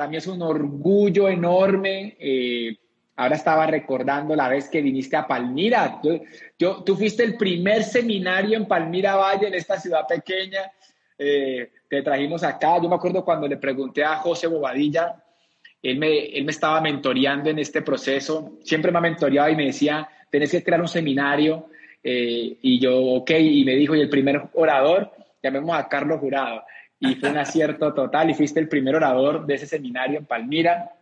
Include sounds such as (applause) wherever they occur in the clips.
para mí es un orgullo enorme. Eh, ahora estaba recordando la vez que viniste a Palmira. Yo, tú fuiste el primer seminario en Palmira Valle, en esta ciudad pequeña. Eh, te trajimos acá. Yo me acuerdo cuando le pregunté a José Bobadilla, él me, él me estaba mentoreando en este proceso. Siempre me ha mentoreado y me decía, tenés que crear un seminario. Eh, y yo, ok, y me dijo, y el primer orador, llamemos a Carlos Jurado y fue un acierto total y fuiste el primer orador de ese seminario en Palmira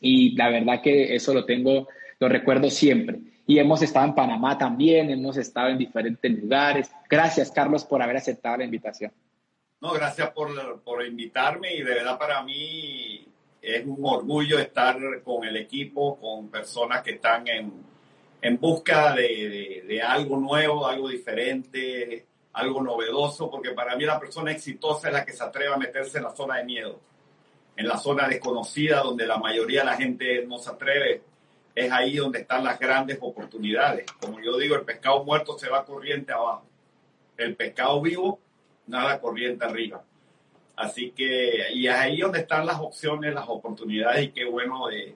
y la verdad que eso lo tengo, lo recuerdo siempre. Y hemos estado en Panamá también, hemos estado en diferentes lugares. Gracias, Carlos, por haber aceptado la invitación. No, gracias por, por invitarme y de verdad para mí es un orgullo estar con el equipo, con personas que están en, en busca de, de, de algo nuevo, algo diferente, algo novedoso, porque para mí la persona exitosa es la que se atreve a meterse en la zona de miedo, en la zona desconocida donde la mayoría de la gente no se atreve. Es ahí donde están las grandes oportunidades. Como yo digo, el pescado muerto se va corriente abajo. El pescado vivo, nada corriente arriba. Así que, y es ahí donde están las opciones, las oportunidades, y qué bueno de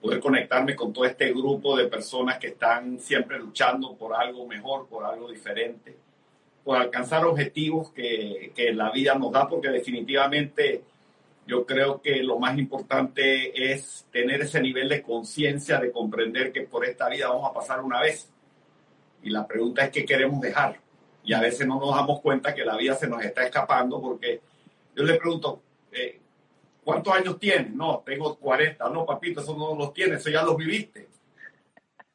poder conectarme con todo este grupo de personas que están siempre luchando por algo mejor, por algo diferente por alcanzar objetivos que, que la vida nos da, porque definitivamente yo creo que lo más importante es tener ese nivel de conciencia, de comprender que por esta vida vamos a pasar una vez. Y la pregunta es qué queremos dejar. Y a veces no nos damos cuenta que la vida se nos está escapando porque yo le pregunto, eh, ¿cuántos años tienes? No, tengo 40. No, papito, eso no los tienes, eso ya los viviste.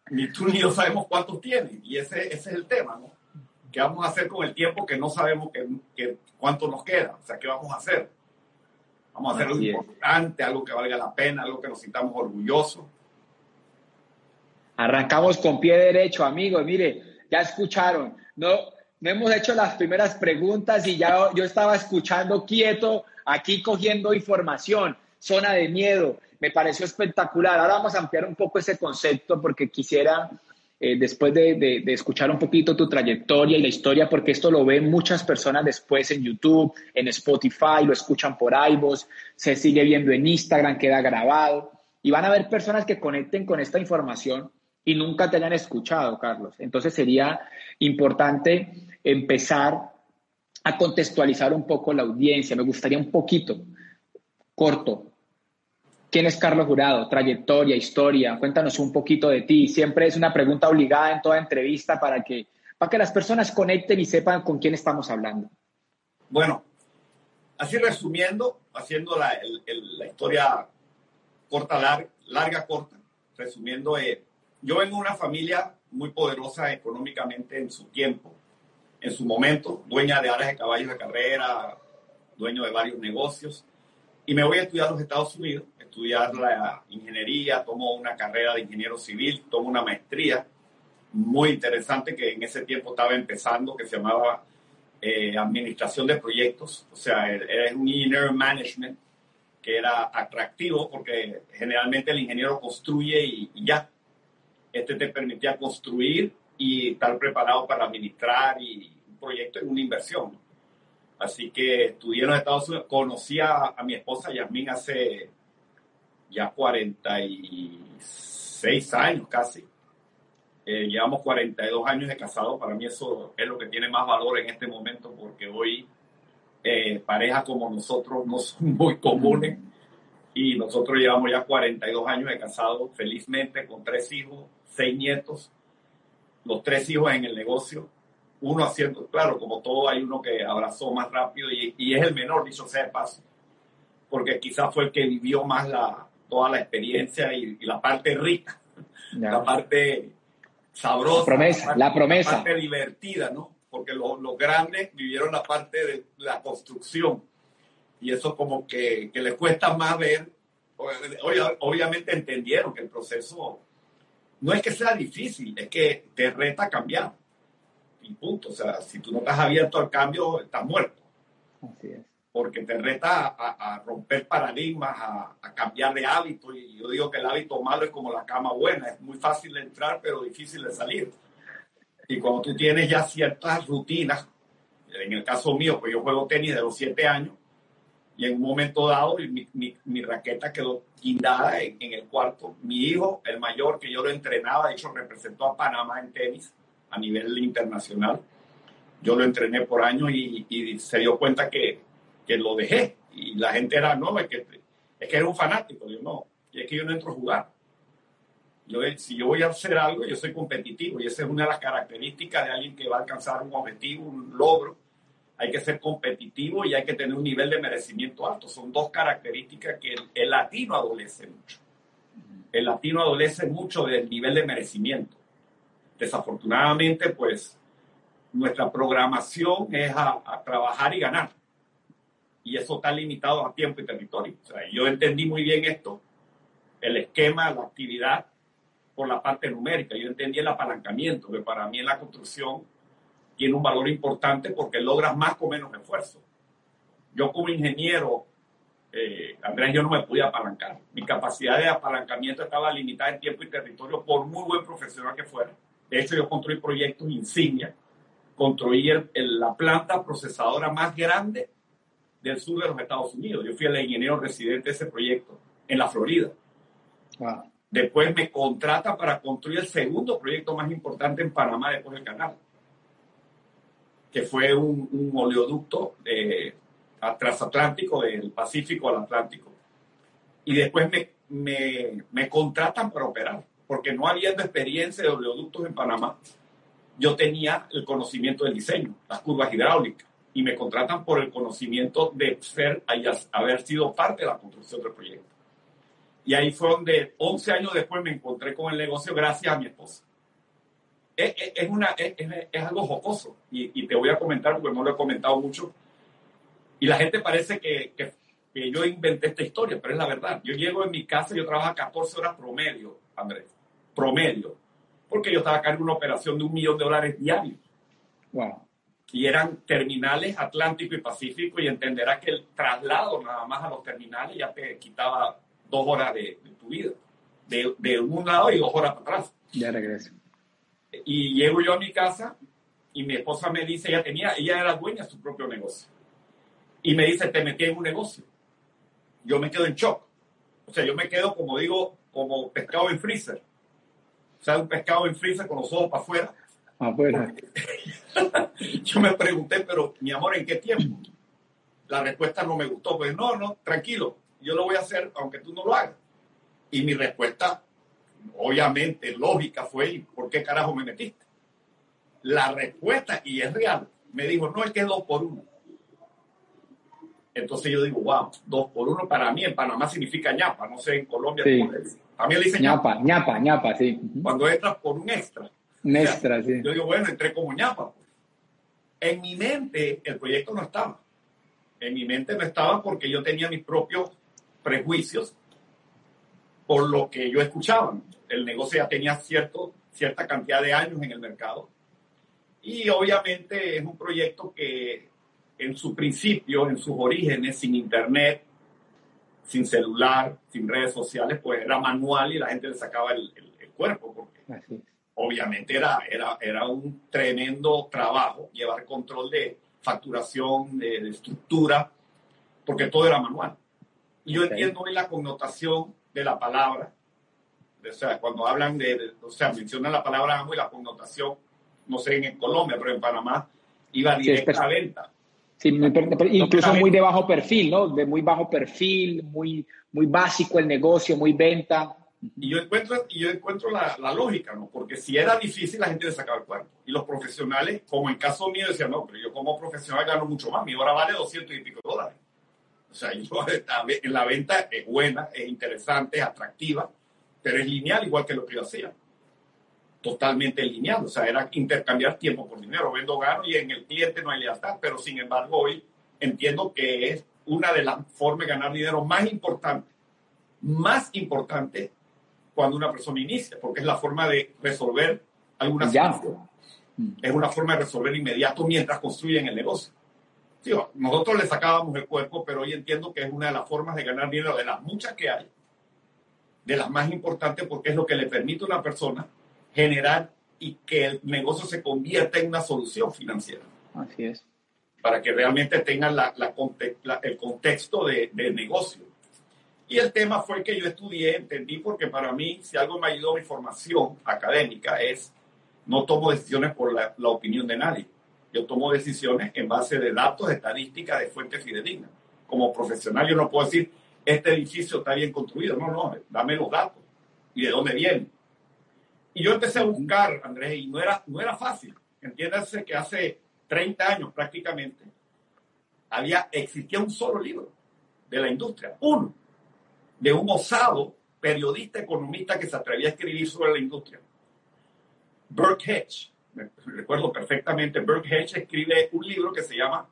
Ni tú ni yo sabemos cuántos tienes. Y ese, ese es el tema, ¿no? ¿Qué vamos a hacer con el tiempo que no sabemos que, cuánto nos queda? O sea, ¿qué vamos a hacer? Vamos a hacer algo importante, algo que valga la pena, algo que nos sintamos orgullosos. Arrancamos con pie derecho, amigos. Mire, ya escucharon. No, no hemos hecho las primeras preguntas y ya yo estaba escuchando quieto, aquí cogiendo información. Zona de miedo. Me pareció espectacular. Ahora vamos a ampliar un poco ese concepto porque quisiera eh, después de, escuchar un poquito tu trayectoria y la historia, porque esto lo ven muchas personas después en YouTube, en Spotify, lo escuchan por iVoox, se sigue viendo en Instagram, queda grabado, y van a ver personas que conecten con esta información y nunca te hayan escuchado, Carlos. Entonces sería importante empezar a contextualizar un poco la audiencia. Me gustaría un poquito, corto, ¿Quién es Carlos Jurado? Trayectoria, historia. Cuéntanos un poquito de ti. Siempre es una pregunta obligada en toda entrevista para que, para que las personas conecten y sepan con quién estamos hablando. Bueno, así resumiendo, haciendo la, historia corta, larga, larga, corta, resumiendo, eh, yo vengo de una familia muy poderosa económicamente en su tiempo, en su momento, dueña de áreas de caballos de carrera, dueño de varios negocios, y me voy a estudiar a los Estados Unidos estudiar la ingeniería, tomo una carrera de ingeniero civil, tomo una maestría muy interesante que en ese tiempo estaba empezando, que se llamaba eh, Administración de Proyectos, o sea, era un Engineering Management, que era atractivo porque generalmente el ingeniero construye y, ya. Este te permitía construir y estar preparado para administrar y un proyecto es una inversión. Así que estudié en los Estados Unidos, conocí a, a mi esposa Yasmín hace ya 46 años casi. Eh, llevamos 42 años de casado. Para mí eso es lo que tiene más valor en este momento porque hoy eh, parejas como nosotros no son (laughs) muy comunes y nosotros llevamos ya 42 años de casado felizmente con tres hijos, seis nietos, los tres hijos en el negocio, uno haciendo, claro, como todo hay uno que abrazó más rápido y, y es el menor, dicho sea de paso, porque quizás fue el que vivió más la, toda la experiencia y, la parte rica, la parte sabrosa, la promesa, la, promesa. parte divertida, ¿no? Porque los grandes vivieron la parte de la construcción y eso como que, que les cuesta más ver. Obviamente entendieron que el proceso no es que sea difícil, es que te reta cambiar. Y punto. O sea, si tú no estás abierto al cambio, estás muerto. Así es porque te reta a, romper paradigmas, a, cambiar de hábito. Y yo digo que el hábito malo es como la cama buena, es muy fácil de entrar, pero difícil de salir. Y cuando tú tienes ya ciertas rutinas, en el caso mío, pues yo juego tenis de los siete años, y en un momento dado mi, mi, mi raqueta quedó guindada en, en, el cuarto. Mi hijo, el mayor, que yo lo entrenaba, de hecho representó a Panamá en tenis a nivel internacional. Yo lo entrené por años y, y se dio cuenta que, que, lo dejé. Y la gente era, no, es que, es que era un fanático. Yo no, y es que yo no entro a jugar. Yo, si yo voy a hacer algo, yo soy competitivo y esa es una de las características de alguien que va a alcanzar un objetivo, un logro hay que ser competitivo y hay que tener un nivel de merecimiento alto. Son dos características que el, latino adolece mucho. El latino adolece mucho del nivel de merecimiento. Desafortunadamente, pues, nuestra programación es a, trabajar y ganar. Y eso está limitado a tiempo y territorio. O sea, yo entendí muy bien esto, el esquema, la actividad, por la parte numérica. Yo entendí el apalancamiento, que para mí en la construcción tiene un valor importante porque logras más con menos esfuerzo. Yo como ingeniero, eh, Andrés, yo no me podía apalancar. Mi capacidad de apalancamiento estaba limitada en tiempo y territorio por muy buen profesional que fuera. De hecho, yo construí proyectos insignia. Construí la planta procesadora más grande del sur de los Estados Unidos. Yo fui el ingeniero residente de ese proyecto en la Florida. Después me contrata para construir el segundo proyecto más importante en Panamá después del canal que fue un, oleoducto eh, transatlántico del Pacífico al Atlántico. Y después me, me, me, contratan para operar, porque no habiendo experiencia de oleoductos en Panamá, yo tenía el conocimiento del diseño, las curvas hidráulicas, y me contratan por el conocimiento de ser, haber sido parte de la construcción del proyecto. Y ahí fue donde 11 años después me encontré con el negocio gracias a mi esposa es, una, es, es, algo jocoso y, te voy a comentar porque no lo he comentado mucho. Y la gente parece que, que, yo inventé esta historia, pero es la verdad. Yo llego en mi casa, yo trabajo 14 horas promedio, Andrés, promedio, porque yo estaba acá en una operación de un millón de dólares diarios. Wow. Y eran terminales Atlántico y Pacífico y entenderás que el traslado nada más a los terminales ya te quitaba dos horas de, de tu vida, de, de un lado y dos horas para atrás. Ya regreso. Y llego yo a mi casa y mi esposa me dice, ella tenía, ella era dueña de su propio negocio. Y me dice, te metí en un negocio. Yo me quedo en shock. O sea, yo me quedo, como digo, como pescado en freezer. O sea, un pescado en freezer con los ojos para afuera. Afuera. (laughs) yo me pregunté, pero mi amor, ¿en qué tiempo? La respuesta no me gustó. Pues no, no, tranquilo. Yo lo voy a hacer aunque tú no lo hagas. Y mi respuesta obviamente lógica fue, ¿por qué carajo me metiste? La respuesta, y es real, me dijo, no, es que es dos por uno. Entonces yo digo, wow, dos por uno para mí en Panamá significa ñapa, no sé en Colombia le También le dicen ñapa. ñapa, ñapa, sí. Cuando entras por un extra. Sí. Yo digo, bueno, entré como ñapa. En mi mente el proyecto no estaba. En mi mente no estaba porque yo tenía mis propios prejuicios por lo que yo escuchaba. El negocio ya tenía cierto, cierta cantidad de años en el mercado. Y obviamente es un proyecto que en su principio, en sus orígenes, sin internet, sin celular, sin redes sociales, pues era manual y la gente le sacaba el, cuerpo, porque obviamente era, era, era un tremendo trabajo llevar control de facturación, de, estructura, porque todo era manual. Y yo entiendo hoy la connotación de la palabra. O sea, cuando hablan de, o sea, mencionan la palabra amo y la connotación, no sé en Colombia, pero en Panamá iba directa a venta. Sí, incluso muy de bajo perfil, ¿no? De muy bajo perfil, muy, muy básico el negocio, muy venta. Y yo encuentro, y yo encuentro la, la, lógica, ¿no? Porque si era difícil, la gente le sacaba el cuerpo. Y los profesionales, como en caso mío, decían, no, pero yo como profesional gano mucho más. Mi hora vale 200 y pico dólares. O sea, (laughs) en la venta es buena, es interesante, es atractiva, pero es lineal igual que lo que yo hacía. Totalmente lineal. O sea, era intercambiar tiempo por dinero. Vendo, gano y en el cliente no hay lealtad. Pero sin embargo, hoy entiendo que es una de las formas de ganar dinero más importante, más importante cuando una persona inicia, porque es la forma de resolver alguna situación. Es una forma de resolver inmediato mientras construyen el negocio nosotros le sacábamos el cuerpo, pero hoy entiendo que es una de las formas de ganar dinero, de las muchas que hay, de las más importantes, porque es lo que le permite a una persona generar y que el negocio se convierta en una solución financiera. Así es. para que realmente tengan la, el contexto de, de, negocio. Y el tema fue que yo estudié, entendí, porque para mí, si algo me ayudó mi formación académica es no tomo decisiones por la, opinión de nadie. Yo tomo decisiones en base de datos, estadísticas, de fuentes fidedignas. Como profesional yo no puedo decir, este edificio está bien construido. No, no, dame los datos y de dónde viene. Y yo empecé a buscar, Andrés, y no era, no era fácil. Entiéndase que hace 30 años prácticamente había, existía un solo libro de la industria, uno, de un osado periodista economista que se atrevía a escribir sobre la industria. Burke Hedge, me recuerdo perfectamente, Burke Hedge escribe un libro que se llama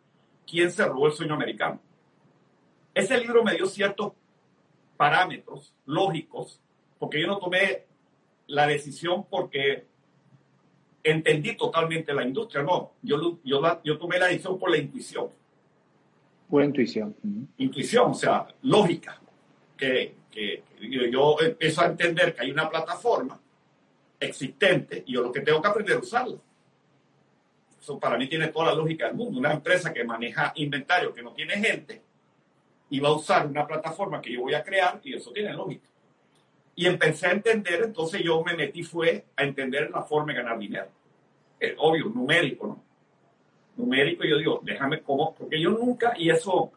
¿Quién se robó el sueño americano? Ese libro me dio ciertos parámetros lógicos, porque yo no tomé la decisión porque entendí totalmente la industria, no, yo, yo, yo tomé la decisión por la intuición. Pura intuición. Intuición, o sea, lógica, que, yo, empiezo a entender que hay una plataforma existente y yo lo que tengo que aprender a usarla. Eso para mí tiene toda la lógica del mundo. Una empresa que maneja inventario, que no tiene gente, y va a usar una plataforma que yo voy a crear y eso tiene lógica. Y empecé a entender, entonces yo me metí fue a entender la forma de ganar dinero. Eh, obvio, numérico, ¿no? Numérico, yo digo, déjame cómo, porque yo nunca, y eso,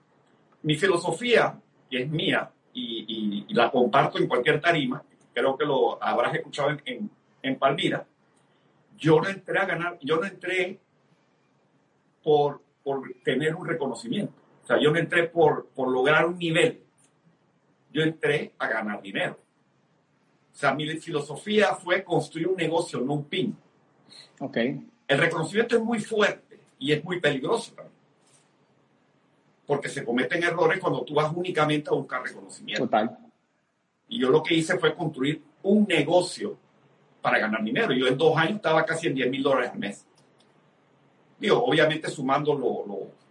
mi filosofía, que es mía, y, la comparto en cualquier tarima, creo que lo habrás escuchado en, en, Palmira, yo no entré a ganar, yo no entré por, por tener un reconocimiento. O sea, yo no entré por, por lograr un nivel. Yo entré a ganar dinero. O sea, mi filosofía fue construir un negocio, no un pin. Ok. El reconocimiento es muy fuerte y es muy peligroso también. Porque se cometen errores cuando tú vas únicamente a buscar reconocimiento. Total. Y yo lo que hice fue construir un negocio para ganar dinero. Yo en dos años estaba casi en 10 mil dólares al mes. Digo, obviamente sumando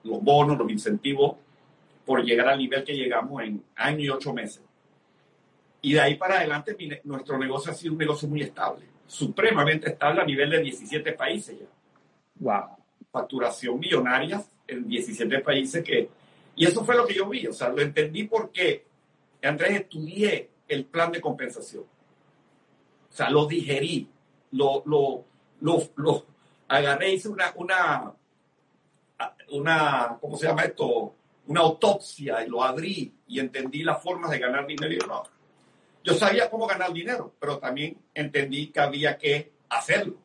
los bonos, los incentivos, por llegar al nivel que llegamos en año y ocho meses. Y de ahí para adelante nuestro negocio ha sido un negocio muy estable, supremamente estable a nivel de 17 países ya. Wow. Facturación millonaria en 17 países que... Y eso fue lo que yo vi, o sea, lo entendí porque, Andrés, estudié el plan de compensación. O sea, lo digerí, lo, lo, lo, lo agarré, hice una, una, una, ¿cómo se llama esto? Una autopsia y lo abrí y entendí las formas de ganar dinero y no yo sabía cómo ganar dinero, pero también entendí que había que hacerlo.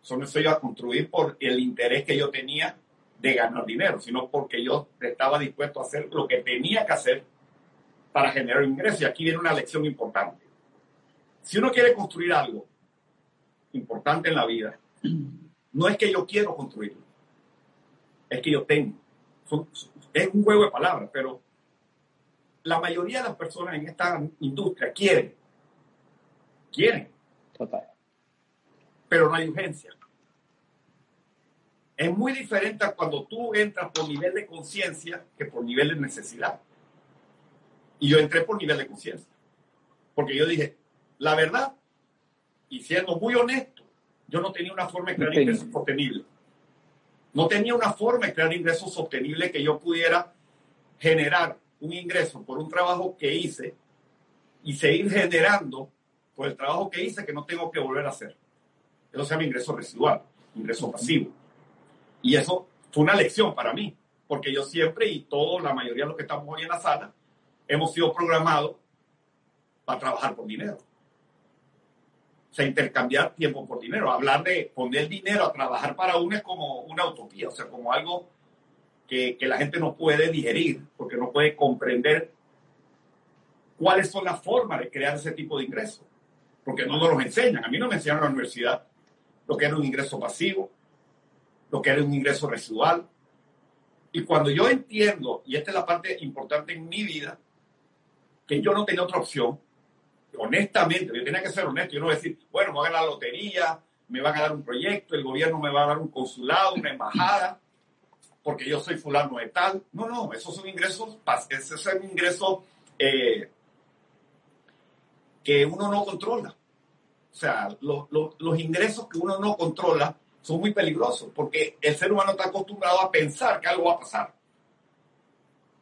Eso no se iba a construir por el interés que yo tenía de ganar dinero, sino porque yo estaba dispuesto a hacer lo que tenía que hacer para generar ingresos. Y aquí viene una lección importante. Si uno quiere construir algo importante en la vida, (clears throat) no es que yo quiero construirlo, es que yo tengo. es un juego de palabras, pero la mayoría de las personas en esta industria quieren. Quieren. Total. Pero no hay urgencia. Es muy diferente a cuando tú entras por nivel de conciencia que por nivel de necesidad. Y yo entré por nivel de conciencia. Porque yo dije, la verdad, y siendo muy honesto, yo no tenía una forma de crear ingresos sostenibles. No tenía una forma de crear ingresos sostenibles que yo pudiera generar un ingreso por un trabajo que hice y seguir generando por el trabajo que hice que no tengo que volver a hacer. Eso se llama ingreso residual, ingreso pasivo. Y eso fue una lección para mí, porque yo siempre y todo, la mayoría de los que estamos hoy en la sala, hemos sido programados para trabajar por dinero. O sea, intercambiar tiempo por dinero. Hablar de poner dinero a trabajar para uno es como una utopía, o sea, como algo que, la gente no puede digerir porque no puede comprender cuáles son las formas de crear ese tipo de ingresos, porque no nos los enseñan. A mí no me enseñaron en la universidad lo que era un ingreso pasivo, lo que era un ingreso residual. Y cuando yo entiendo, y esta es la parte importante en mi vida, que yo no tenía otra opción, honestamente, yo tenía que ser honesto, yo no decir, bueno, me voy a la lotería, me van a dar un proyecto, el gobierno me va a dar un consulado, una embajada, porque yo soy fulano de tal. No, no, esos son ingresos, esos son ingresos eh, que uno no controla. O sea, los ingresos que uno no controla son muy peligrosos porque el ser humano está acostumbrado a pensar que algo va a pasar,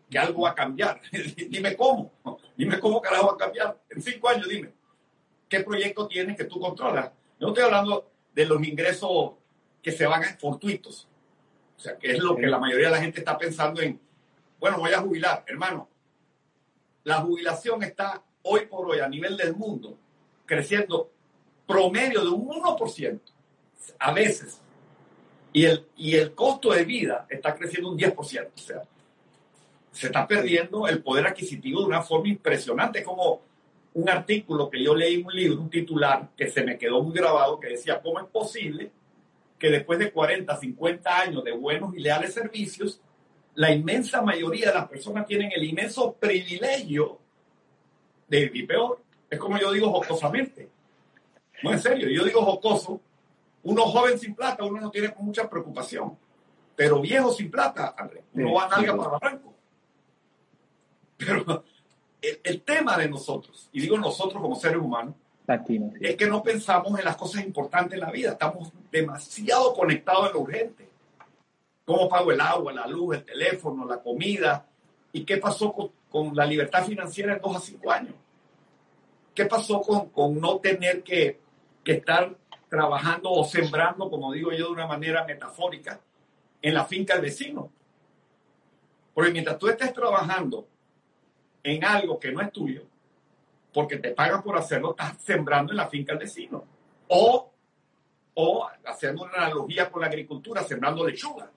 que algo va a cambiar. (laughs) dime cómo, (laughs) dime cómo carajo va a cambiar. En cinco años, dime, ¿qué proyecto tienes que tú controlas? Yo no estoy hablando de los ingresos que se van a fortuitos. O sea, que es lo que la mayoría de la gente está pensando en, bueno, voy a jubilar. Hermano, la jubilación está hoy por hoy a nivel del mundo creciendo promedio de un 1% a veces. Y el, y el costo de vida está creciendo un 10%. O sea, se está perdiendo el poder adquisitivo de una forma impresionante. Como un artículo que yo leí, un libro, un titular que se me quedó muy grabado, que decía, ¿cómo es posible que después de 40, 50 años de buenos y leales servicios, la inmensa mayoría de las personas tienen el inmenso privilegio de vivir peor? Es como yo digo jocosamente. No, en serio, yo digo jocoso. Uno joven sin plata, uno no tiene mucha preocupación. Pero viejo sin plata, André, uno va a nalga para barranco. Pero (laughs) el, tema de nosotros, y digo nosotros como seres humanos, es que no pensamos en las cosas importantes en la vida. Estamos demasiado conectados en lo urgente. ¿Cómo pago el agua, la luz, el teléfono, la comida? ¿Y qué pasó con, la libertad financiera en dos a cinco años? ¿Qué pasó con, con no tener que, que estar trabajando o sembrando, como digo yo de una manera metafórica, en la finca del vecino? Porque mientras tú estés trabajando en algo que no es tuyo, porque te pagan por hacerlo, estás sembrando en la finca del vecino. O, o haciendo una analogía con la agricultura, sembrando lechuga.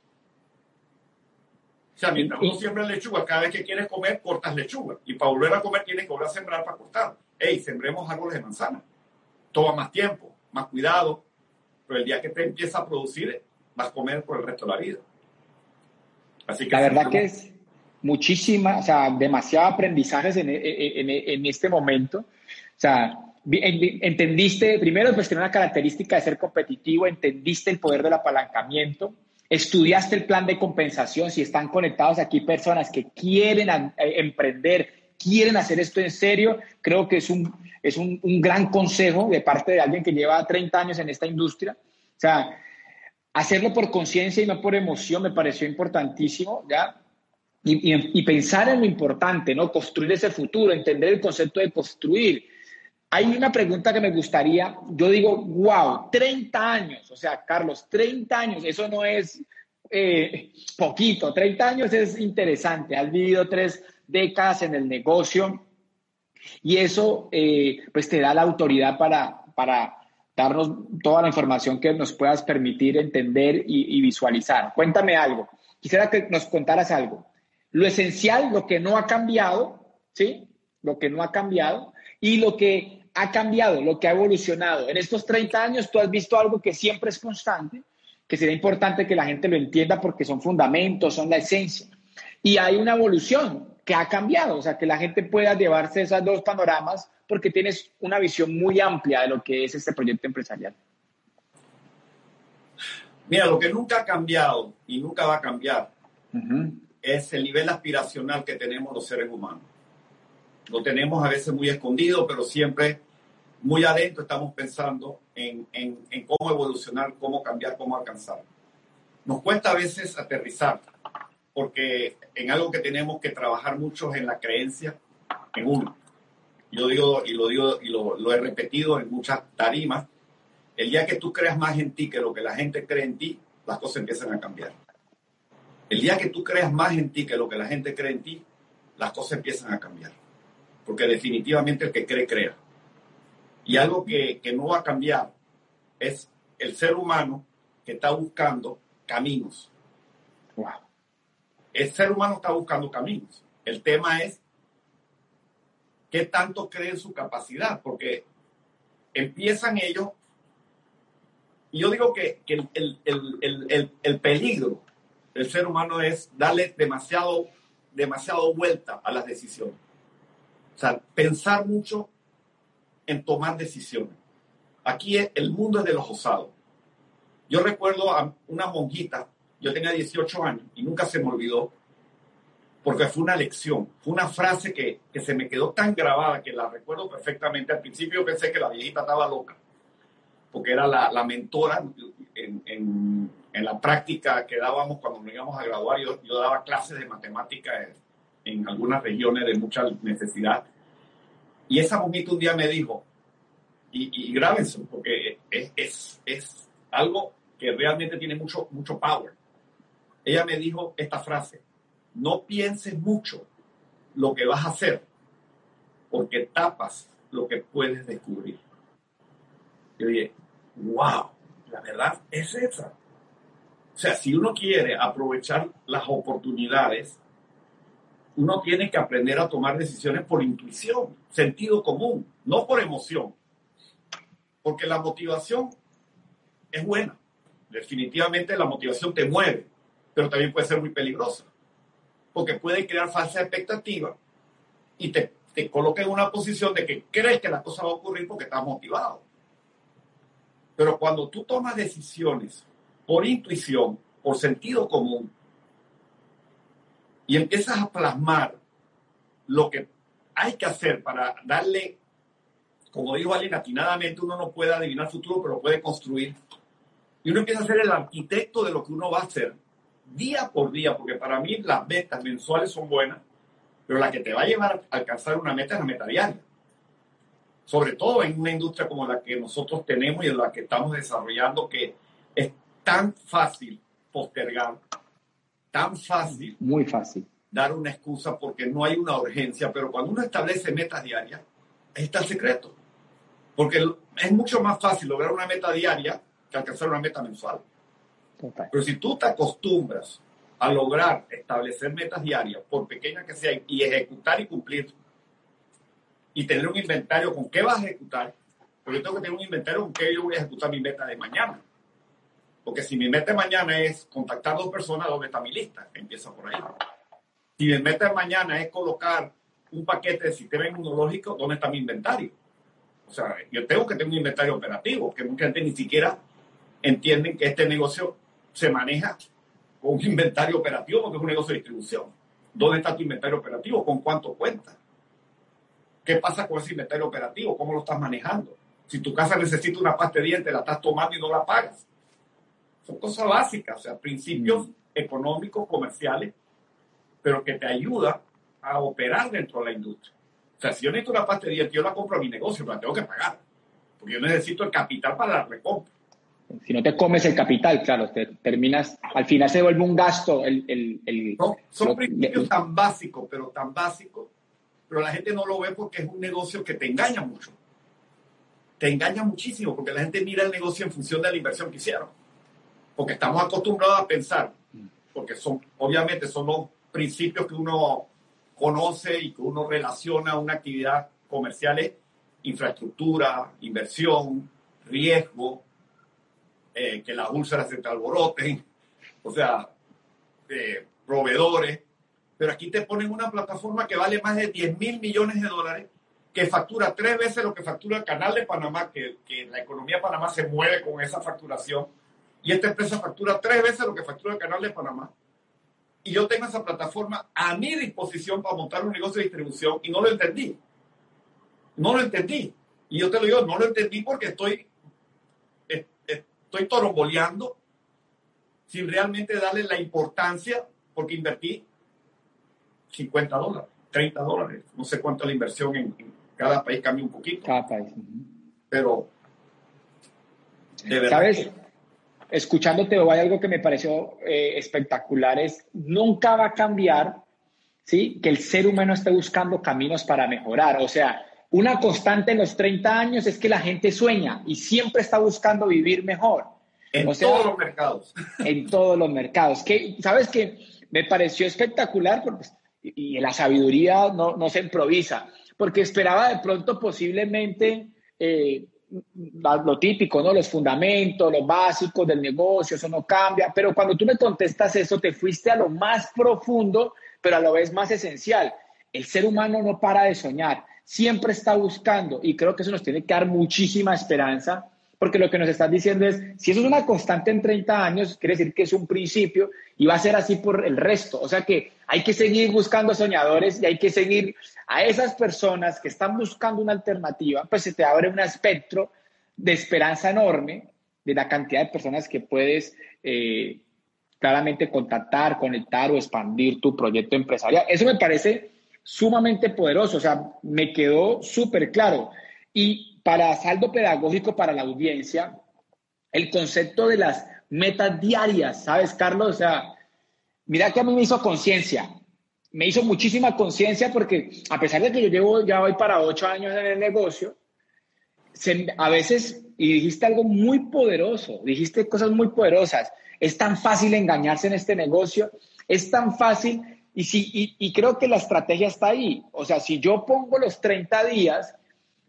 O sea, mientras uno siembra lechuga, cada vez que quieres comer, cortas lechuga. Y para volver a comer, tienes que volver a sembrar para cortar. Ey, sembremos árboles de manzana. Toma más tiempo, más cuidado, pero el día que te empieza a producir, vas a comer por el resto de la vida. Así que la verdad que es, muchísima, o sea, demasiado aprendizajes en, en, en este momento. O sea, entendiste, primero, pues tiene una característica de ser competitivo, entendiste el poder del apalancamiento, estudiaste el plan de compensación, si están conectados aquí personas que quieren emprender, quieren hacer esto en serio, creo que es un, es un, un gran consejo de parte de alguien que lleva 30 años en esta industria. O sea, hacerlo por conciencia y no por emoción me pareció importantísimo, ¿ya? y, pensar en lo importante, ¿no? Construir ese futuro, entender el concepto de construir. Hay una pregunta que me gustaría, yo digo, wow, 30 años, o sea, Carlos, 30 años, eso no es eh, poquito, 30 años es interesante, has vivido tres décadas en el negocio y eso eh, pues te da la autoridad para, para darnos toda la información que nos puedas permitir entender y, y visualizar. Cuéntame algo, quisiera que nos contaras algo lo esencial, lo que no ha cambiado, ¿sí? Lo que no ha cambiado y lo que ha cambiado, lo que ha evolucionado. En estos 30 años tú has visto algo que siempre es constante, que sería importante que la gente lo entienda porque son fundamentos, son la esencia. Y hay una evolución que ha cambiado, o sea, que la gente pueda llevarse esos dos panoramas porque tienes una visión muy amplia de lo que es este proyecto empresarial. Mira, lo que nunca ha cambiado y nunca va a cambiar es el nivel aspiracional que tenemos los seres humanos. Lo tenemos a veces muy escondido, pero siempre muy adentro estamos pensando en, cómo evolucionar, cómo cambiar, cómo alcanzar. Nos cuesta a veces aterrizar, porque en algo que tenemos que trabajar mucho en la creencia en uno. Yo digo, y lo digo, y lo, lo he repetido en muchas tarimas, el día que tú creas más en ti que lo que la gente cree en ti, las cosas empiezan a cambiar. El día que tú creas más en ti que lo que la gente cree en ti, las cosas empiezan a cambiar. Porque definitivamente el que cree, crea. Y algo que, no va a cambiar es el ser humano que está buscando caminos. El ser humano está buscando caminos. El tema es qué tanto cree en su capacidad, porque empiezan ellos, y yo digo que, el peligro el ser humano es darle demasiado, demasiado vuelta a las decisiones. O sea, pensar mucho en tomar decisiones. Aquí el mundo es de los osados. Yo recuerdo a una monjita, yo tenía 18 años y nunca se me olvidó, porque fue una lección, fue una frase que, que se me quedó tan grabada que la recuerdo perfectamente. Al principio pensé que la viejita estaba loca, porque era la, la mentora, en, la práctica que dábamos cuando nos íbamos a graduar, yo, yo daba clases de matemática en, algunas regiones de mucha necesidad. Y esa bonita un día me dijo, y, y grábense, porque es, es, es, algo que realmente tiene mucho, mucho power. Ella me dijo esta frase, no pienses mucho lo que vas a hacer, porque tapas lo que puedes descubrir. Yo dije, wow, la verdad es esa. O sea, si uno quiere aprovechar las oportunidades, uno tiene que aprender a tomar decisiones por intuición, sentido común, no por emoción. Porque la motivación es buena. Definitivamente la motivación te mueve, pero también puede ser muy peligrosa. Porque puede crear falsa expectativa y te, te coloca en una posición de que crees que la cosa va a ocurrir porque estás motivado. Pero cuando tú tomas decisiones por intuición, por sentido común, y empiezas a plasmar lo que hay que hacer para darle, como dijo alguien atinadamente, uno no puede adivinar futuro, pero puede construir. Y uno empieza a ser el arquitecto de lo que uno va a hacer día por día, porque para mí las metas mensuales son buenas, pero la que te va a llevar a alcanzar una meta es la meta diaria sobre todo en una industria como la que nosotros tenemos y en la que estamos desarrollando, que es tan fácil postergar, tan fácil. Muy fácil. Dar una excusa porque no hay una urgencia, pero cuando uno establece metas diarias, ahí está el secreto. Porque es mucho más fácil lograr una meta diaria que alcanzar una meta mensual. Pero si tú te acostumbras a lograr establecer metas diarias, por pequeñas que sean, y ejecutar y cumplir y tener un inventario con qué vas a ejecutar, porque yo tengo que tener un inventario con qué yo voy a ejecutar mi meta de mañana. Porque si mi meta de mañana es contactar dos personas, ¿dónde está mi lista? Empieza por ahí. Si mi meta de mañana es colocar un paquete de sistema inmunológico, ¿dónde está mi inventario? O sea, yo tengo que tener un inventario operativo, que mucha gente ni siquiera entiende que este negocio se maneja con un inventario operativo porque es un negocio de distribución. ¿Dónde está tu inventario operativo? ¿Con cuánto cuenta? ¿Qué pasa con ese inventario operativo? ¿Cómo lo estás manejando? Si tu casa necesita una pasta de dientes, la estás tomando y no la pagas. Son cosas básicas, o sea, principios mm. económicos, comerciales, pero que te ayuda a operar dentro de la industria. O sea, si yo necesito una pasta de dientes, yo la compro a mi negocio, pero la tengo que pagar. Porque yo necesito el capital para la recompra. Si no te comes el capital, claro, te terminas, al final se vuelve un gasto. El, el, son principios tan básicos, pero tan básicos, pero la gente no lo ve porque es un negocio que te engaña mucho. Te engaña muchísimo porque la gente mira el negocio en función de la inversión que hicieron. Porque estamos acostumbrados a pensar, porque son, obviamente son los principios que uno conoce y que uno relaciona a una actividad comercial, es infraestructura, inversión, riesgo, eh, que las úlceras se te alboroten, o sea, eh, proveedores, pero aquí te ponen una plataforma que vale más de 10 mil millones de dólares, que factura tres veces lo que factura el canal de Panamá, que, que la economía de Panamá se mueve con esa facturación, y esta empresa factura tres veces lo que factura el canal de Panamá. Y yo tengo esa plataforma a mi disposición para montar un negocio de distribución y no lo entendí. No lo entendí. Y yo te lo digo, no lo entendí porque estoy, estoy toromboleando sin realmente darle la importancia, porque invertí 50 dólares, 30 dólares. No sé cuánto la inversión en, cada país cambia un poquito. Cada país. Pero, ¿Sabes? Escuchándote, hay algo que me pareció eh, espectacular, es nunca va a cambiar, ¿sí? Que el ser humano esté buscando caminos para mejorar. O sea, una constante en los 30 años es que la gente sueña y siempre está buscando vivir mejor. En todos los mercados. (laughs) En todos los mercados. Que, ¿Sabes qué? Me pareció espectacular porque y la sabiduría no, no, se improvisa, porque esperaba de pronto posiblemente eh, lo típico, ¿no? Los fundamentos, los básicos del negocio, eso no cambia, pero cuando tú me contestas eso, te fuiste a lo más profundo, pero a lo vez más esencial. El ser humano no para de soñar, siempre está buscando y creo que eso nos tiene que dar muchísima esperanza porque lo que nos están diciendo es, si eso es una constante en 30 años, quiere decir que es un principio y va a ser así por el resto. O sea que hay que seguir buscando soñadores y hay que seguir a esas personas que están buscando una alternativa, pues se te abre un espectro de esperanza enorme de la cantidad de personas que puedes eh, claramente contactar, conectar o expandir tu proyecto empresarial. Eso me parece sumamente poderoso, o sea, me quedó súper claro. Y para saldo pedagógico para la audiencia, el concepto de las metas diarias, ¿sabes, Carlos? O sea, mira que a mí me hizo conciencia, me hizo muchísima conciencia porque a pesar de que yo llevo, ya voy para ocho años en el negocio, a veces, y dijiste algo muy poderoso, dijiste cosas muy poderosas, es tan fácil engañarse en este negocio, es tan fácil, y, si, y, creo que la estrategia está ahí. O sea, si yo pongo los 30 días,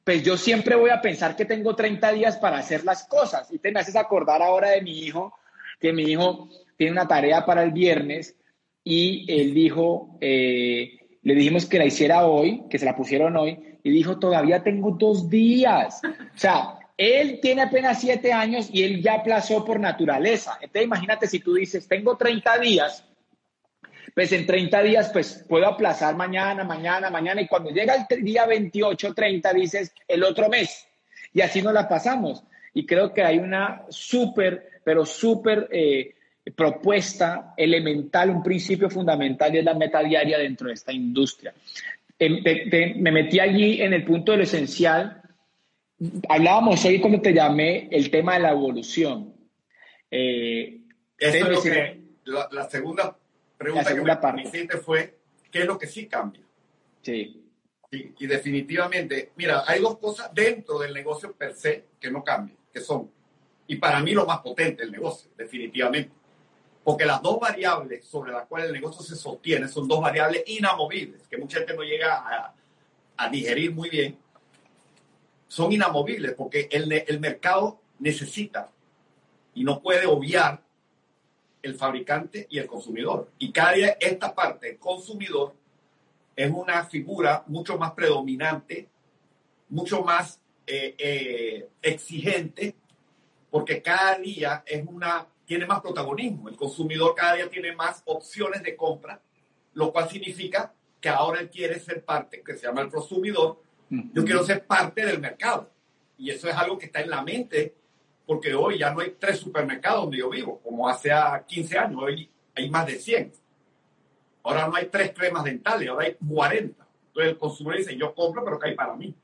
pues yo siempre voy a pensar que tengo 30 días para hacer las cosas. Y te me haces acordar ahora de mi hijo, que mi hijo tiene una tarea para el viernes y él dijo, eh, le dijimos que la hiciera hoy, que se la pusieron hoy, y dijo, todavía tengo dos días. O sea, él tiene apenas siete años y él ya aplazó por naturaleza. Entonces imagínate si tú dices, tengo 30 días, pues en 30 días pues puedo aplazar mañana, mañana, mañana, y cuando llega el día 28, 30 dices el otro mes. Y así nos la pasamos. Y creo que hay una súper, pero súper eh, propuesta elemental, un principio fundamental y es la meta diaria dentro de esta industria. Em, me metí allí en el punto de lo esencial hablábamos hoy cuando te llamé el tema de la evolución. Eh, Eso es lo que, la, segunda pregunta que me, hiciste fue, ¿qué es lo que sí cambia? Sí. Y, y, definitivamente, mira, hay dos cosas dentro del negocio per se que no cambian, que son, y para mí lo más potente el negocio, definitivamente. Porque las dos variables sobre las cuales el negocio se sostiene son dos variables inamovibles, que mucha gente no llega a, a digerir muy bien, son inamovibles porque el, el mercado necesita y no puede obviar el fabricante y el consumidor. Y cada día esta parte, el consumidor, es una figura mucho más predominante, mucho más eh, eh, exigente, porque cada día es una, tiene más protagonismo. El consumidor cada día tiene más opciones de compra, lo cual significa que ahora él quiere ser parte, que se llama el consumidor, yo quiero ser parte del mercado. Y eso es algo que está en la mente, porque hoy ya no hay tres supermercados donde yo vivo, como hace 15 años, hoy hay más de 100. Ahora no hay tres cremas dentales, ahora hay 40. Entonces el consumidor dice, yo compro, pero ¿qué hay para mí?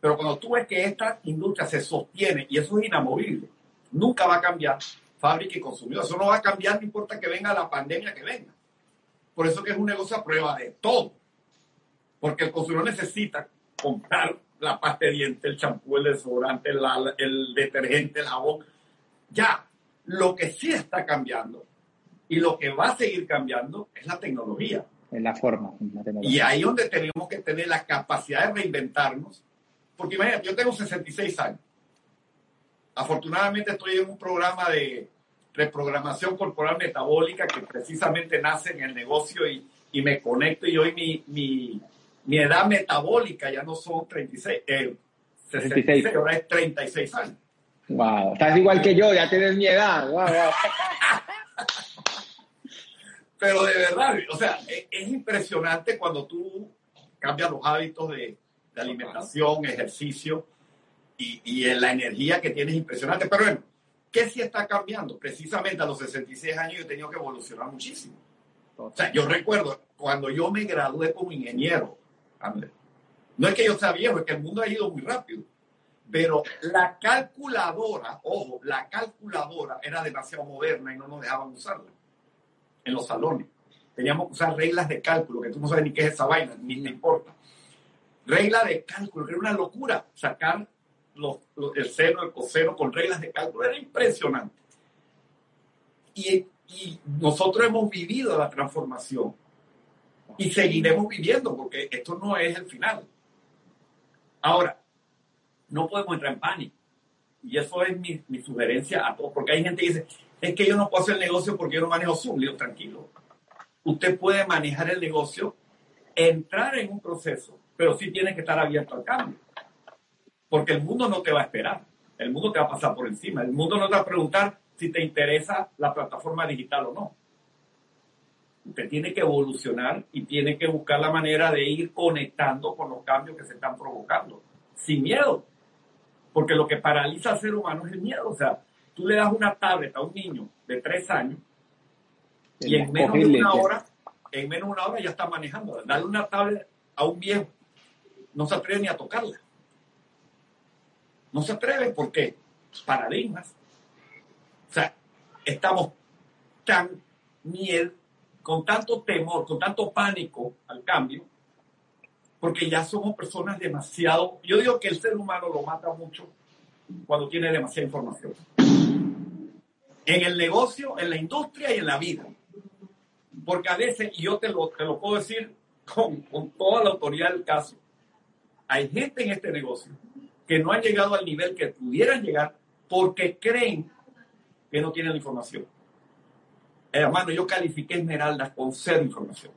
Pero cuando tú ves que esta industria se sostiene, y eso es inamovible, nunca va a cambiar fábrica y consumidor. Eso no va a cambiar, no importa que venga la pandemia que venga. Por eso que es un negocio a prueba de todo. Porque el consumidor necesita comprar la pasta de dientes, el champú, el desodorante, el, el detergente, el jabón. Ya, lo que sí está cambiando y lo que va a seguir cambiando es la tecnología. En la forma. Y ahí donde tenemos que tener la capacidad de reinventarnos. Porque imagínate, yo tengo 66 años. Afortunadamente estoy en un programa de reprogramación corporal metabólica que precisamente nace en el negocio y, y me conecto y hoy mi, mi, mi edad metabólica ya no son 36, eh, 66, ahora es 36 años. Wow, estás igual que yo, ya tienes mi edad. Wow, wow. (laughs) Pero de verdad, o sea, e, es, impresionante cuando tú cambias los hábitos de, de alimentación, ejercicio y, y en la energía que tienes impresionante. Pero bueno, ¿qué sí está cambiando? Precisamente a los 66 años yo he tenido que evolucionar muchísimo. O sea, yo recuerdo cuando yo me gradué como ingeniero, no es que yo sea viejo, es que el mundo ha ido muy rápido. Pero la calculadora, ojo, la calculadora era demasiado moderna y no nos dejaban usarla en los salones. Teníamos que usar reglas de cálculo, que tú no sabes ni qué es esa vaina, ni te importa. Regla de cálculo, que era una locura sacar el seno, el coseno con reglas de cálculo, era impresionante. Y, y nosotros hemos vivido la transformación y seguiremos viviendo porque esto no es el final. Ahora, no podemos entrar en pánico. Y eso es mi, sugerencia a todos, porque hay gente que dice, es que yo no puedo hacer el negocio porque yo no manejo Zoom. Digo, tranquilo. Usted puede manejar el negocio, entrar en un proceso, pero sí tiene que estar abierto al cambio. Porque el mundo no te va a esperar. El mundo te va a pasar por encima. El mundo no te va a preguntar si te interesa la plataforma digital o no. Usted tiene que evolucionar y tiene que buscar la manera de ir conectando con los cambios que se están provocando, sin miedo. Porque lo que paraliza al ser humano es el miedo. O sea, tú le das una tablet a un niño de tres años y en menos de una hora, en menos de una hora ya está manejando. Darle una tablet a un viejo, no se atreve ni a tocarla. No se atreve porque paradigmas. O sea, estamos tan miedo, con tanto temor, con tanto pánico al cambio, porque ya somos personas demasiado, yo digo que el ser humano lo mata mucho cuando tiene demasiada información. En el negocio, en la industria y en la vida. Porque a veces, y yo te lo, te lo puedo decir con, con toda la autoridad del caso, hay gente en este negocio que no han llegado al nivel que pudieran llegar porque creen que no tienen la información. Hermano, yo califiqué Esmeralda con cero información.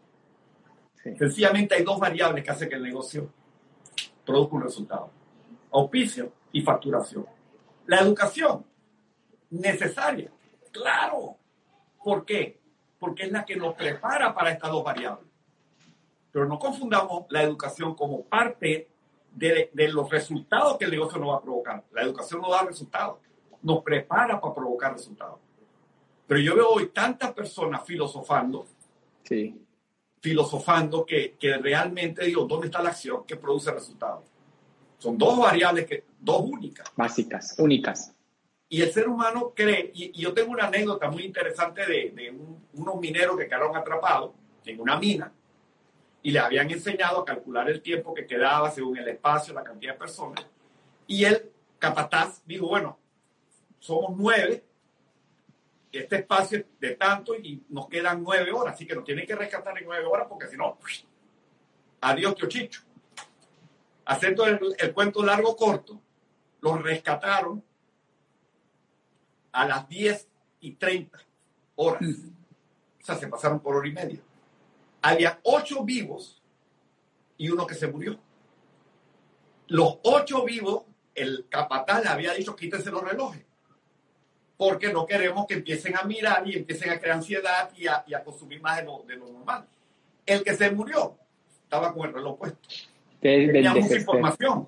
Sencillamente hay dos variables que hacen que el negocio produzca un resultado. Auspicio y facturación. La educación, necesaria, claro. ¿Por qué? Porque es la que nos prepara para estas dos variables. Pero no confundamos la educación como parte de, de, los resultados que el negocio nos va a provocar. La educación no da resultados, nos prepara para provocar resultados. Pero yo veo hoy tantas personas filosofando, sí. filosofando que, que realmente digo, ¿dónde está la acción que produce resultados? Son dos variables, que, dos únicas. Básicas, únicas. Y el ser humano cree, y, yo tengo una anécdota muy interesante de, de unos mineros que quedaron atrapados en una mina y le habían enseñado a calcular el tiempo que quedaba según el espacio, la cantidad de personas. Y el capataz dijo, bueno, somos nueve, este espacio es de tanto y nos quedan nueve horas, así que nos tienen que rescatar en nueve horas porque si no, adiós, tío Chicho. Haciendo el, el cuento largo corto, los rescataron a las 10 y 30 horas. O sea, se pasaron por hora y media había ocho vivos y uno que se murió. Los ocho vivos, el capataz le había dicho quítense los relojes, porque no queremos que empiecen a mirar y empiecen a crear ansiedad y a, consumir más de lo, de lo, normal. El que se murió estaba con el reloj puesto. Tenía mucha información.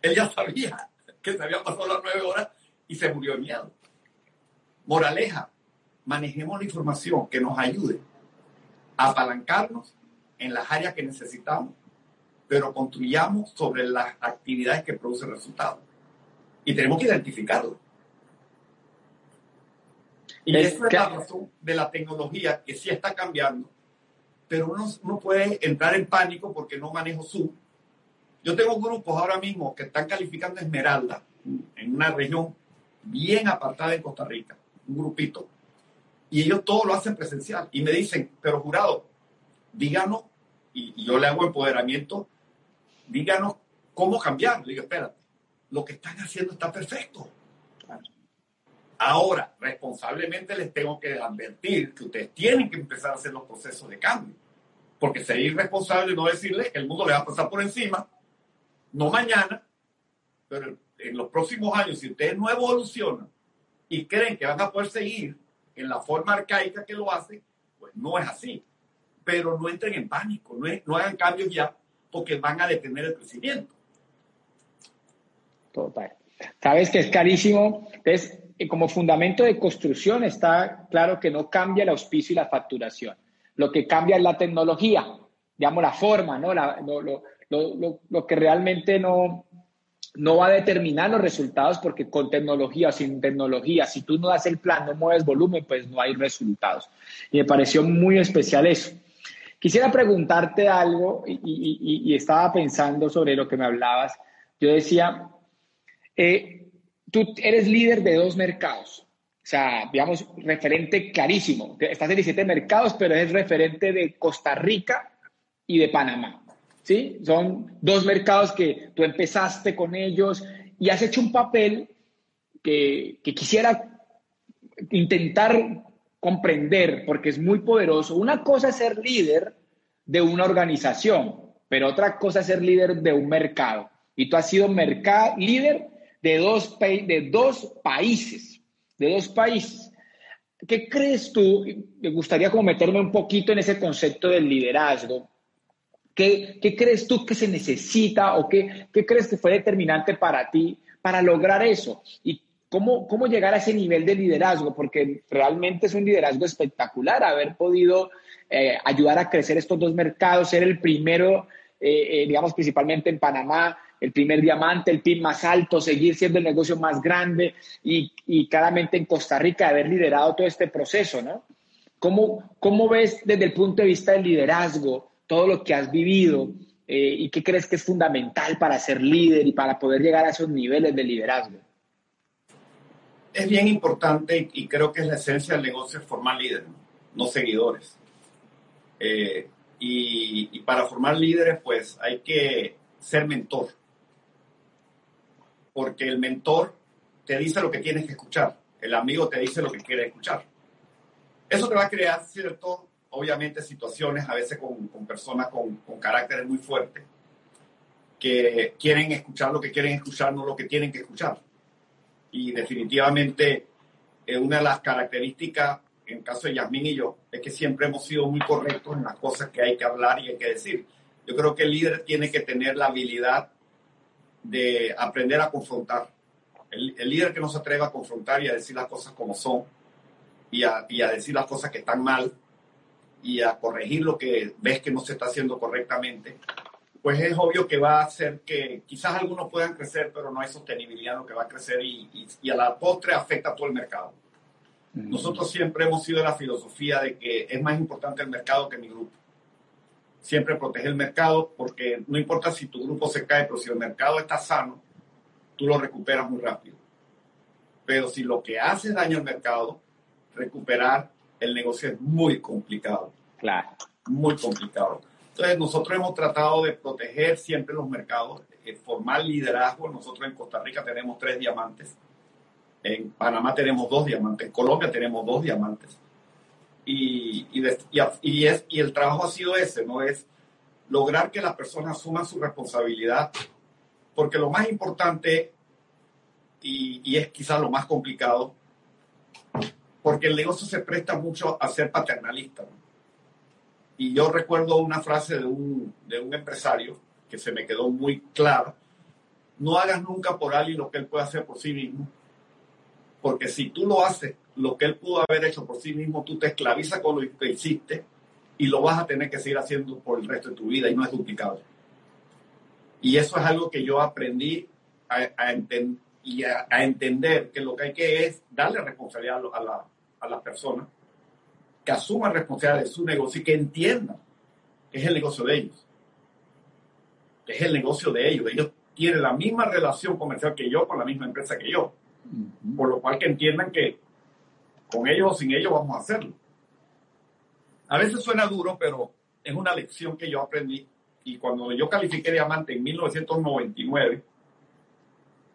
Él ya sabía que se habían pasado las nueve horas y se murió de miedo. Moraleja, manejemos la información que nos ayude apalancarnos en las áreas que necesitamos, pero construyamos sobre las actividades que producen resultados. Y tenemos que identificarlo. Y es esa es la razón de la tecnología que sí está cambiando, pero uno no puede entrar en pánico porque no manejo Zoom. Yo tengo grupos ahora mismo que están calificando Esmeralda en una región bien apartada de Costa Rica, un grupito y ellos todo lo hacen presencial. Y me dicen, pero jurado, díganos, y, yo le hago empoderamiento, díganos cómo cambiar. Le digo, espérate, lo que están haciendo está perfecto. Ahora, responsablemente les tengo que advertir que ustedes tienen que empezar a hacer los procesos de cambio. Porque sería irresponsable no decirles que el mundo le va a pasar por encima, no mañana, pero en los próximos años, si ustedes no evolucionan y creen que van a poder seguir en la forma arcaica que lo hace, pues no es así. Pero no entren en pánico, no, hagan cambios ya porque van a detener el crecimiento. Total. Sabes que es carísimo. Entonces, como fundamento de construcción está claro que no cambia el auspicio y la facturación. Lo que cambia es la tecnología, digamos, la forma, ¿no? La, lo, lo, lo, lo, que realmente no, no va a determinar los resultados porque con tecnología o sin tecnología, si tú no das el plan, no mueves volumen, pues no hay resultados. Y me pareció muy especial eso. Quisiera preguntarte algo y, estaba pensando sobre lo que me hablabas. Yo decía, eh, tú eres líder de dos mercados. O sea, digamos, referente clarísimo. Estás en 17 mercados, pero es referente de Costa Rica y de Panamá. ¿sí? Son dos mercados que tú empezaste con ellos y has hecho un papel que, quisiera intentar comprender porque es muy poderoso. Una cosa es ser líder de una organización, pero otra cosa es ser líder de un mercado. Y tú has sido líder de dos, de dos países, de dos países. ¿Qué crees tú? Me gustaría como meterme un poquito en ese concepto del liderazgo. ¿Qué, crees tú que se necesita o qué, qué crees que fue determinante para ti para lograr eso? ¿Y cómo, cómo llegar a ese nivel de liderazgo? Porque realmente es un liderazgo espectacular haber podido eh, ayudar a crecer estos dos mercados, ser el primero, eh, eh, digamos, principalmente en Panamá, el primer diamante, el PIB más alto, seguir siendo el negocio más grande y, claramente en Costa Rica haber liderado todo este proceso, ¿no? ¿Cómo, ¿Cómo ves desde el punto de vista del liderazgo todo lo que has vivido eh, y qué crees que es fundamental para ser líder y para poder llegar a esos niveles de liderazgo? Es bien importante y creo que es la esencia del negocio formar líderes, no seguidores. Eh, y, y, para formar líderes, pues hay que ser mentor. Porque el mentor te dice lo que tienes que escuchar, el amigo te dice lo que quiere escuchar. Eso te va a crear, ¿cierto? Obviamente situaciones a veces con, personas con, con caracteres muy fuertes que quieren escuchar lo que quieren escuchar, no lo que tienen que escuchar. Y definitivamente eh, una de las características, en el caso de Yasmín y yo, es que siempre hemos sido muy correctos en las cosas que hay que hablar y hay que decir. Yo creo que el líder tiene que tener la habilidad de aprender a confrontar. El, el líder que no se atreva a confrontar y a decir las cosas como son, y a, y a, decir las cosas que están mal y a corregir lo que ves que no se está haciendo correctamente, pues es obvio que va a hacer que quizás algunos puedan crecer, pero no hay sostenibilidad en lo que va a crecer y, y, y a la postre afecta a todo el mercado. Mm. Nosotros siempre hemos sido de la filosofía de que es más importante el mercado que mi grupo. Siempre protege el mercado porque no importa si tu grupo se cae, pero si el mercado está sano, tú lo recuperas muy rápido. Pero si lo que hace daño al mercado, recuperar el negocio es muy complicado. Claro. Muy complicado. Entonces, nosotros hemos tratado de proteger siempre los mercados, formar liderazgo. Nosotros en Costa Rica tenemos tres diamantes. En Panamá tenemos dos diamantes. En Colombia tenemos dos diamantes. Y, y, es, y el trabajo ha sido ese, ¿no? Es lograr que las personas asuman su responsabilidad. Porque lo más importante, y, y es quizás lo más complicado, porque el negocio se presta mucho a ser paternalista. Y yo recuerdo una frase de un, de un empresario que se me quedó muy clara. No hagas nunca por alguien lo que él puede hacer por sí mismo, porque si tú lo haces, lo que él pudo haber hecho por sí mismo, tú te esclavizas con lo que hiciste y lo vas a tener que seguir haciendo por el resto de tu vida y no es duplicable. Y eso es algo que yo aprendí a, a, enten y a, a, entender que lo que hay que es darle responsabilidad a la, a las personas que asuman responsabilidad de su negocio y que entiendan que es el negocio de ellos. Que es el negocio de ellos. Ellos tienen la misma relación comercial que yo con la misma empresa que yo. Por lo cual que entiendan que con ellos o sin ellos vamos a hacerlo. A veces suena duro, pero es una lección que yo aprendí. Y cuando yo califiqué diamante en 1999,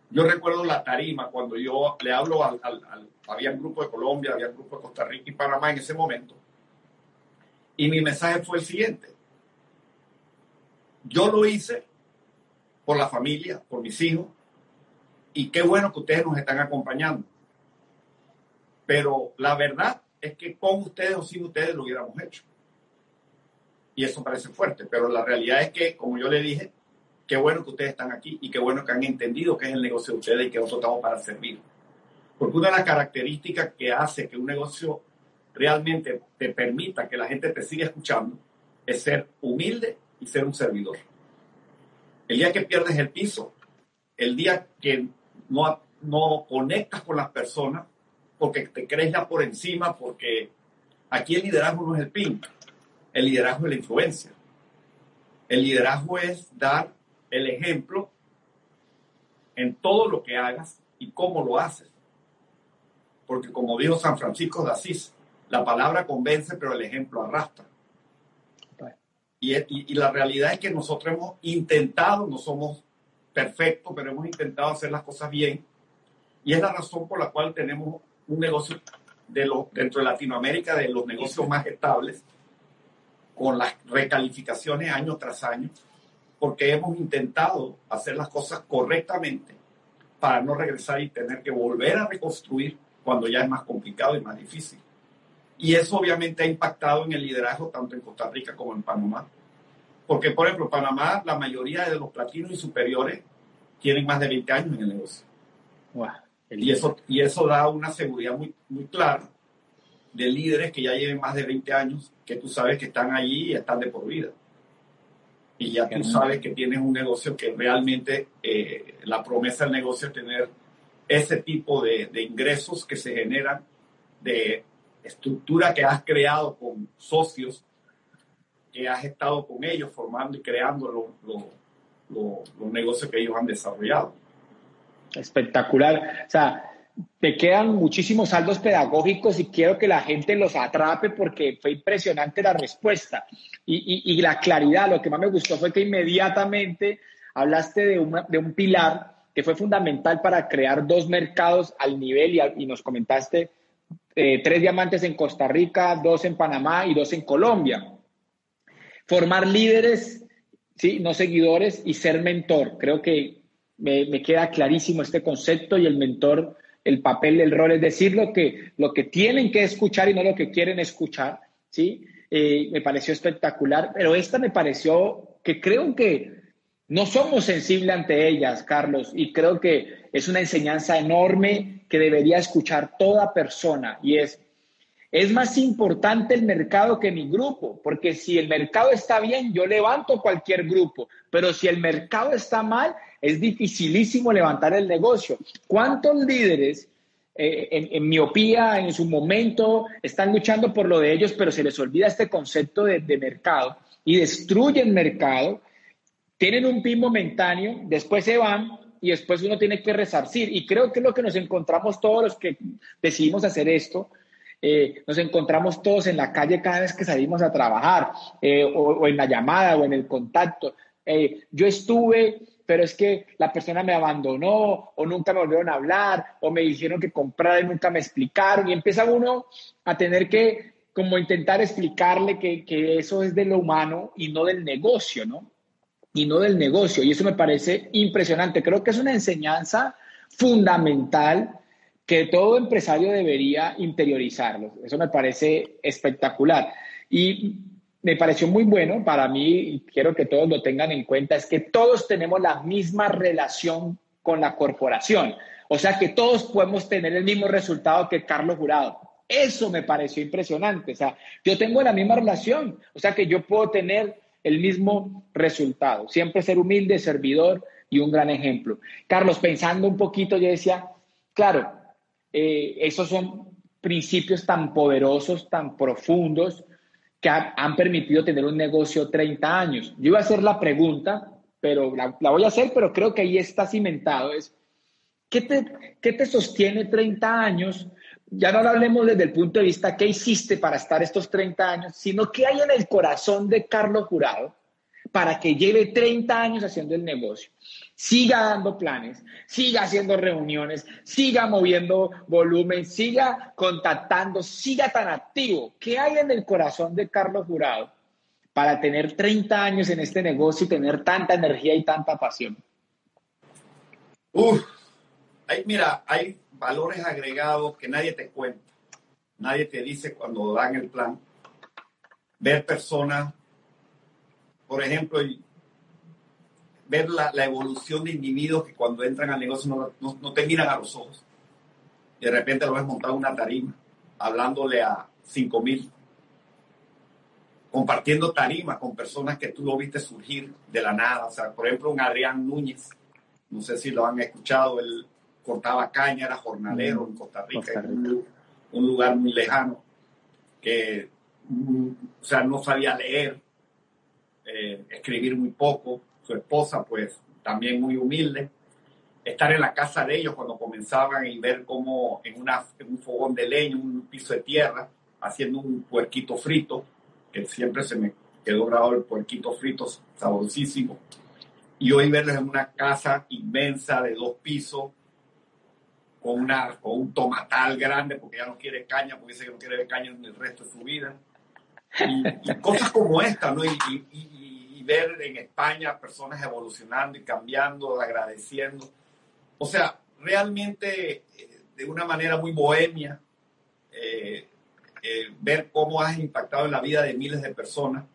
yo recuerdo la tarima cuando yo le hablo al, había un grupo de Colombia, había un grupo de Costa Rica y Panamá en ese momento. Y mi mensaje fue el siguiente. Yo lo hice por la familia, por mis hijos, y qué bueno que ustedes nos están acompañando. Pero la verdad es que con ustedes o sin ustedes lo hubiéramos hecho. Y eso parece fuerte, pero la realidad es que, como yo le dije, qué bueno que ustedes están aquí y qué bueno que han entendido qué es el negocio de ustedes y que nosotros estamos para servir. Porque una de las características que hace que un negocio realmente te permita que la gente te siga escuchando es ser humilde y ser un servidor. El día que pierdes el piso, el día que no, no conectas con las personas, porque te crees ya por encima, porque aquí el liderazgo no es el pin, el liderazgo es la influencia. El liderazgo es dar el ejemplo en todo lo que hagas y cómo lo haces. Porque como dijo San Francisco de Asís, la palabra convence, pero el ejemplo arrastra. Y, y, y, la realidad es que nosotros hemos intentado, no somos perfectos, pero hemos intentado hacer las cosas bien. Y es la razón por la cual tenemos un negocio de lo, dentro de Latinoamérica de los negocios más estables, con las recalificaciones año tras año porque hemos intentado hacer las cosas correctamente para no regresar y tener que volver a reconstruir cuando ya es más complicado y más difícil. Y eso obviamente ha impactado en el liderazgo tanto en Costa Rica como en Panamá. Porque, por ejemplo, Panamá, la mayoría de los platinos y superiores tienen más de 20 años en el negocio. Y, eso, y eso da una seguridad muy, muy clara de líderes que ya lleven más de 20 años, que tú sabes que están allí y están de por vida. Y ya tú sabes que tienes un negocio que realmente eh, la promesa del negocio es tener ese tipo de, de ingresos que se generan de estructura que has creado con socios, que has estado con ellos formando y creando los negocios que ellos han desarrollado. Espectacular. O sea, te quedan muchísimos saldos pedagógicos y quiero que la gente los atrape porque fue impresionante la respuesta y, la claridad. Lo que más me gustó fue que inmediatamente hablaste de, de un pilar que fue fundamental para crear dos mercados al nivel y, nos comentaste eh, tres diamantes en Costa Rica, dos en Panamá y dos en Colombia. Formar líderes, ¿sí? no seguidores y ser mentor. Creo que me, queda clarísimo este concepto y el mentor el papel, el rol es decir lo que, lo que tienen que escuchar y no lo que quieren escuchar, ¿sí? Eh, me pareció espectacular, pero esta me pareció que creo que no somos sensibles ante ellas, Carlos, y creo que es una enseñanza enorme que debería escuchar toda persona y es, es más importante el mercado que mi grupo, porque si el mercado está bien, yo levanto cualquier grupo, pero si el mercado está mal, es dificilísimo levantar el negocio. ¿Cuántos líderes eh, en, miopía, en su momento, están luchando por lo de ellos, pero se les olvida este concepto de, mercado y destruyen mercado? Tienen un pin momentáneo, después se van y después uno tiene que resarcir. Y creo que es lo que nos encontramos todos los que decidimos hacer esto. Eh, nos encontramos todos en la calle cada vez que salimos a trabajar, eh, o, en la llamada o en el contacto. yo estuve pero es que la persona me abandonó o nunca me volvieron a hablar o me dijeron que comprara y nunca me explicaron y empieza uno a tener que como intentar explicarle que, que eso es de lo humano y no del negocio, ¿no? Y no del negocio. Y eso me parece impresionante. Creo que es una enseñanza fundamental que todo empresario debería interiorizarlo. Eso me parece espectacular. Y me pareció muy bueno para mí y quiero que todos lo tengan en cuenta, es que todos tenemos la misma relación con la corporación. O sea que todos podemos tener el mismo resultado que Carlos Jurado. Eso me pareció impresionante. O sea, yo tengo la misma relación. O sea que yo puedo tener el mismo resultado. Siempre ser humilde, servidor y un gran ejemplo. Carlos, pensando un poquito, yo decía, claro, eh, esos son principios tan poderosos, tan profundos, que han permitido tener un negocio 30 años. Yo iba a hacer la pregunta, pero la, voy a hacer, pero creo que ahí está cimentado. Es, ¿qué te, ¿qué te sostiene 30 años? Ya no lo hablemos desde el punto de vista qué hiciste para estar estos 30 años, sino qué hay en el corazón de Carlos Jurado para que lleve 30 años haciendo el negocio siga dando planes, siga haciendo reuniones, siga moviendo volumen, siga contactando, siga tan activo. ¿Qué hay en el corazón de Carlos Jurado para tener 30 años en este negocio y tener tanta energía y tanta pasión? Uf, mira, hay valores agregados que nadie te cuenta, nadie te dice cuando dan el plan. Ver personas, por ejemplo, ver la, evolución de individuos que cuando entran al negocio no, no, te miran a los ojos. de repente lo ves montado una tarima, hablándole a 5 mil, compartiendo tarima con personas que tú lo viste surgir de la nada. O sea, por ejemplo, un Adrián Núñez, no sé si lo han escuchado, él cortaba caña, era jornalero en Costa Rica, En un, lugar muy lejano, que, mm, o sea, no sabía leer, eh, escribir muy poco, su esposa, pues también muy humilde. Estar en la casa de ellos cuando comenzaban y ver cómo en, una, un fogón de leña, un piso de tierra, haciendo un puerquito frito, que siempre se me quedó grabado el puerquito frito, saborosísimo. Y hoy verles en una casa inmensa de dos pisos, con, una, con un tomatal grande, porque ya no quiere caña, porque dice que no quiere caña en el resto de su vida. Y, cosas como esta, ¿no? y, ver en España personas evolucionando y cambiando, agradeciendo. O sea, realmente eh, de una manera muy bohemia, eh, eh, ver cómo has impactado en la vida de miles de personas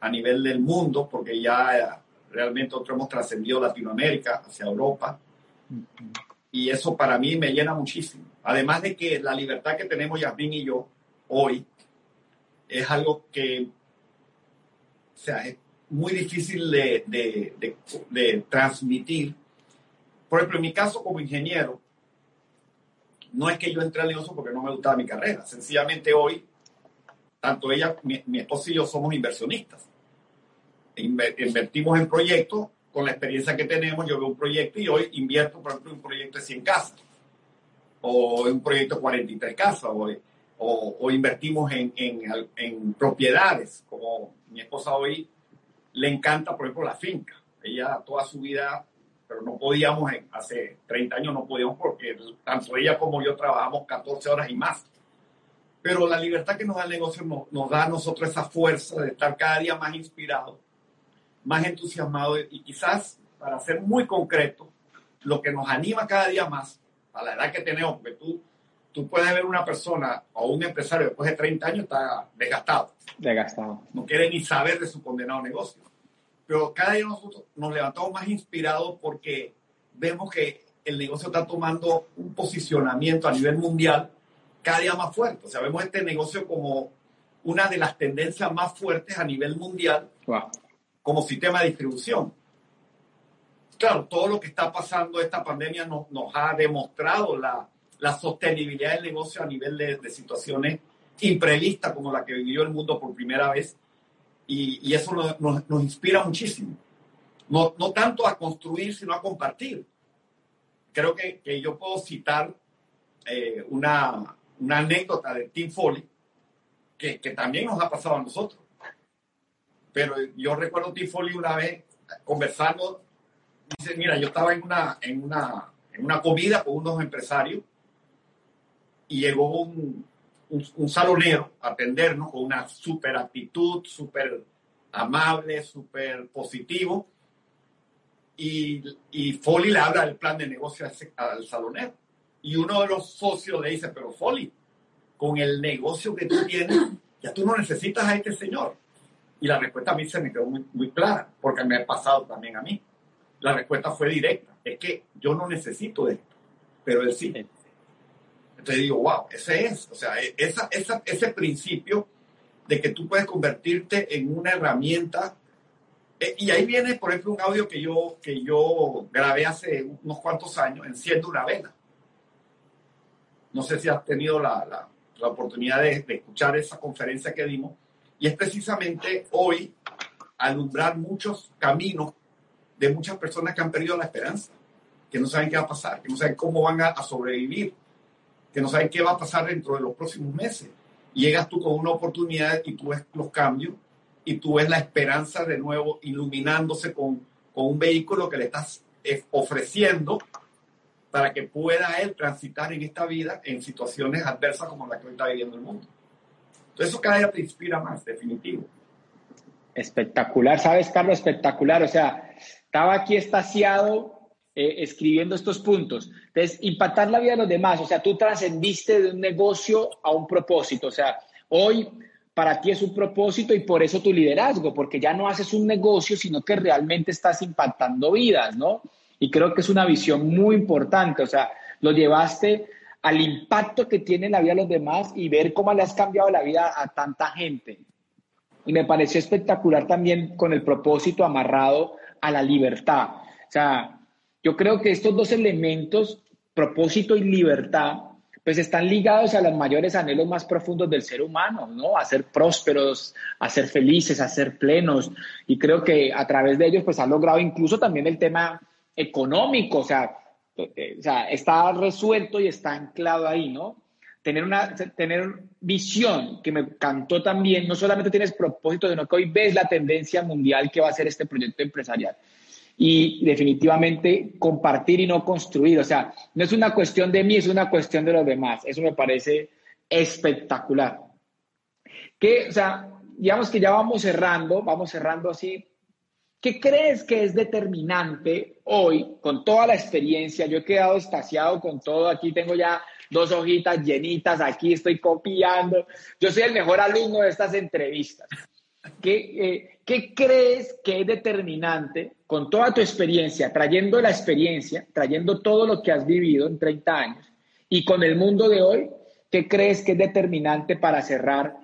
a nivel del mundo, porque ya realmente nosotros hemos trascendido Latinoamérica hacia Europa. y eso para mí me llena muchísimo. Además de que la libertad que tenemos Yasmin y yo hoy es algo que, o sea, es muy difícil de, de, de, transmitir. Por ejemplo, en mi caso como ingeniero, no es que yo entré al negocio porque no me gustaba mi carrera. Sencillamente hoy, tanto ella, mi, mi esposa y yo somos inversionistas. Invertimos en proyectos con la experiencia que tenemos, yo veo un proyecto y hoy invierto, por ejemplo, en un proyecto de 100 casas, o en un proyecto de 43 casas, o, o, invertimos en, en, en, propiedades, como mi esposa hoy le encanta, por ejemplo, la finca. Ella toda su vida, pero no podíamos, hace 30 años no podíamos porque tanto ella como yo trabajamos 14 horas y más. Pero la libertad que nos da el negocio nos, da a nosotros esa fuerza de estar cada día más inspirados más entusiasmado y quizás, para ser muy concreto, lo que nos anima cada día más, a la edad que tenemos, porque tú, tú puedes ver una persona o un empresario después de 30 años está desgastado. Desgastado. No quiere ni saber de su condenado negocio. Pero cada día nosotros nos levantamos más inspirados porque vemos que el negocio está tomando un posicionamiento a nivel mundial cada día más fuerte. O sea, vemos este negocio como una de las tendencias más fuertes a nivel mundial. Wow como sistema de distribución. Claro, todo lo que está pasando, esta pandemia nos, nos ha demostrado la, la, sostenibilidad del negocio a nivel de, de, situaciones imprevistas como la que vivió el mundo por primera vez. Y, y eso nos, nos, inspira muchísimo. No, no, tanto a construir, sino a compartir. Creo que, que yo puedo citar eh, una, una, anécdota de Tim Foley que, que también nos ha pasado a nosotros pero yo recuerdo Tifoli una vez conversando, dice, mira, yo estaba en una, en una, en una comida con unos empresarios y llegó un, un, salonero a atendernos con una súper actitud, súper amable, súper positivo. Y, y Foley le habla del plan de negocio al salonero. Y uno de los socios le dice, pero Foley, con el negocio que tú tienes, ya tú no necesitas a este señor. Y la respuesta a mí se me quedó muy, muy clara, porque me ha pasado también a mí. La respuesta fue directa, es que yo no necesito esto, pero él sí. Entonces digo, wow, ese es, o sea, e, esa, esa, ese principio de que tú puedes convertirte en una herramienta. Eh, y ahí viene, por ejemplo, un audio que yo, que yo grabé hace unos cuantos años, Enciendo una vela. No sé si has tenido la, la, la oportunidad de, escuchar esa conferencia que dimos, y es precisamente hoy alumbrar muchos caminos de muchas personas que han perdido la esperanza, que no saben qué va a pasar, que no saben cómo van a, sobrevivir, que no saben qué va a pasar dentro de los próximos meses. llegas tú con una oportunidad y tú ves los cambios y tú ves la esperanza de nuevo iluminándose con, con un vehículo que le estás eh, ofreciendo para que pueda él transitar en esta vida en situaciones adversas como la que está viviendo el mundo. Entonces eso cada día te inspira más, definitivo. Espectacular, ¿sabes, Carlos? Espectacular. O sea, estaba aquí estaciado eh, escribiendo estos puntos. Entonces, impactar la vida de los demás. O sea, tú trascendiste de un negocio a un propósito. O sea, hoy para ti es un propósito y por eso tu liderazgo, porque ya no haces un negocio, sino que realmente estás impactando vidas, ¿no? Y creo que es una visión muy importante. O sea, lo llevaste al impacto que tiene en la vida de los demás y ver cómo le has cambiado la vida a tanta gente. Y me pareció espectacular también con el propósito amarrado a la libertad. O sea, yo creo que estos dos elementos, propósito y libertad, pues están ligados a los mayores anhelos más profundos del ser humano, ¿no? A ser prósperos, a ser felices, a ser plenos. Y creo que a través de ellos, pues han logrado incluso también el tema económico, o sea, o sea, está resuelto y está anclado ahí, ¿no? Tener una tener visión, que me encantó también, no solamente tienes propósito, sino que hoy ves la tendencia mundial que va a ser este proyecto empresarial. Y definitivamente compartir y no construir, o sea, no es una cuestión de mí, es una cuestión de los demás. Eso me parece espectacular. Que, o sea, digamos que ya vamos cerrando, vamos cerrando así ¿Qué crees que es determinante hoy con toda la experiencia? Yo he quedado estaciado con todo. Aquí tengo ya dos hojitas llenitas. Aquí estoy copiando. Yo soy el mejor alumno de estas entrevistas. ¿Qué, eh, ¿qué crees que es determinante con toda tu experiencia, trayendo la experiencia, trayendo todo lo que has vivido en 30 años y con el mundo de hoy, ¿qué crees que es determinante para cerrar,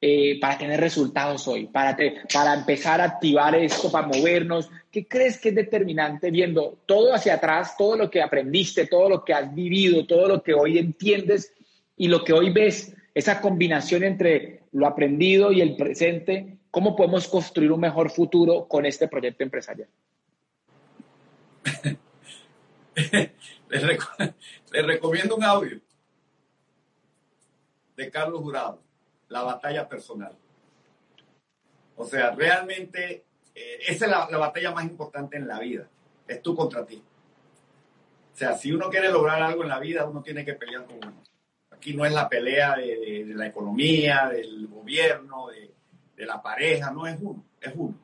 eh, para tener resultados hoy, para, para empezar a activar esto, para movernos? ¿Qué crees que es determinante viendo todo hacia atrás, todo lo que aprendiste, todo lo que has vivido, todo lo que hoy entiendes y lo que hoy ves, esa combinación entre lo aprendido y el presente? ¿Cómo podemos construir un mejor futuro con este proyecto empresarial? (laughs) les, recomiendo un audio de Carlos Jurado, La batalla personal. O sea, realmente eh, esa es la, batalla más importante en la vida. Es tú contra ti. O sea, si uno quiere lograr algo en la vida, uno tiene que pelear con uno. Aquí no es la pelea de la economía, del gobierno, de, de la pareja, no es uno, es uno.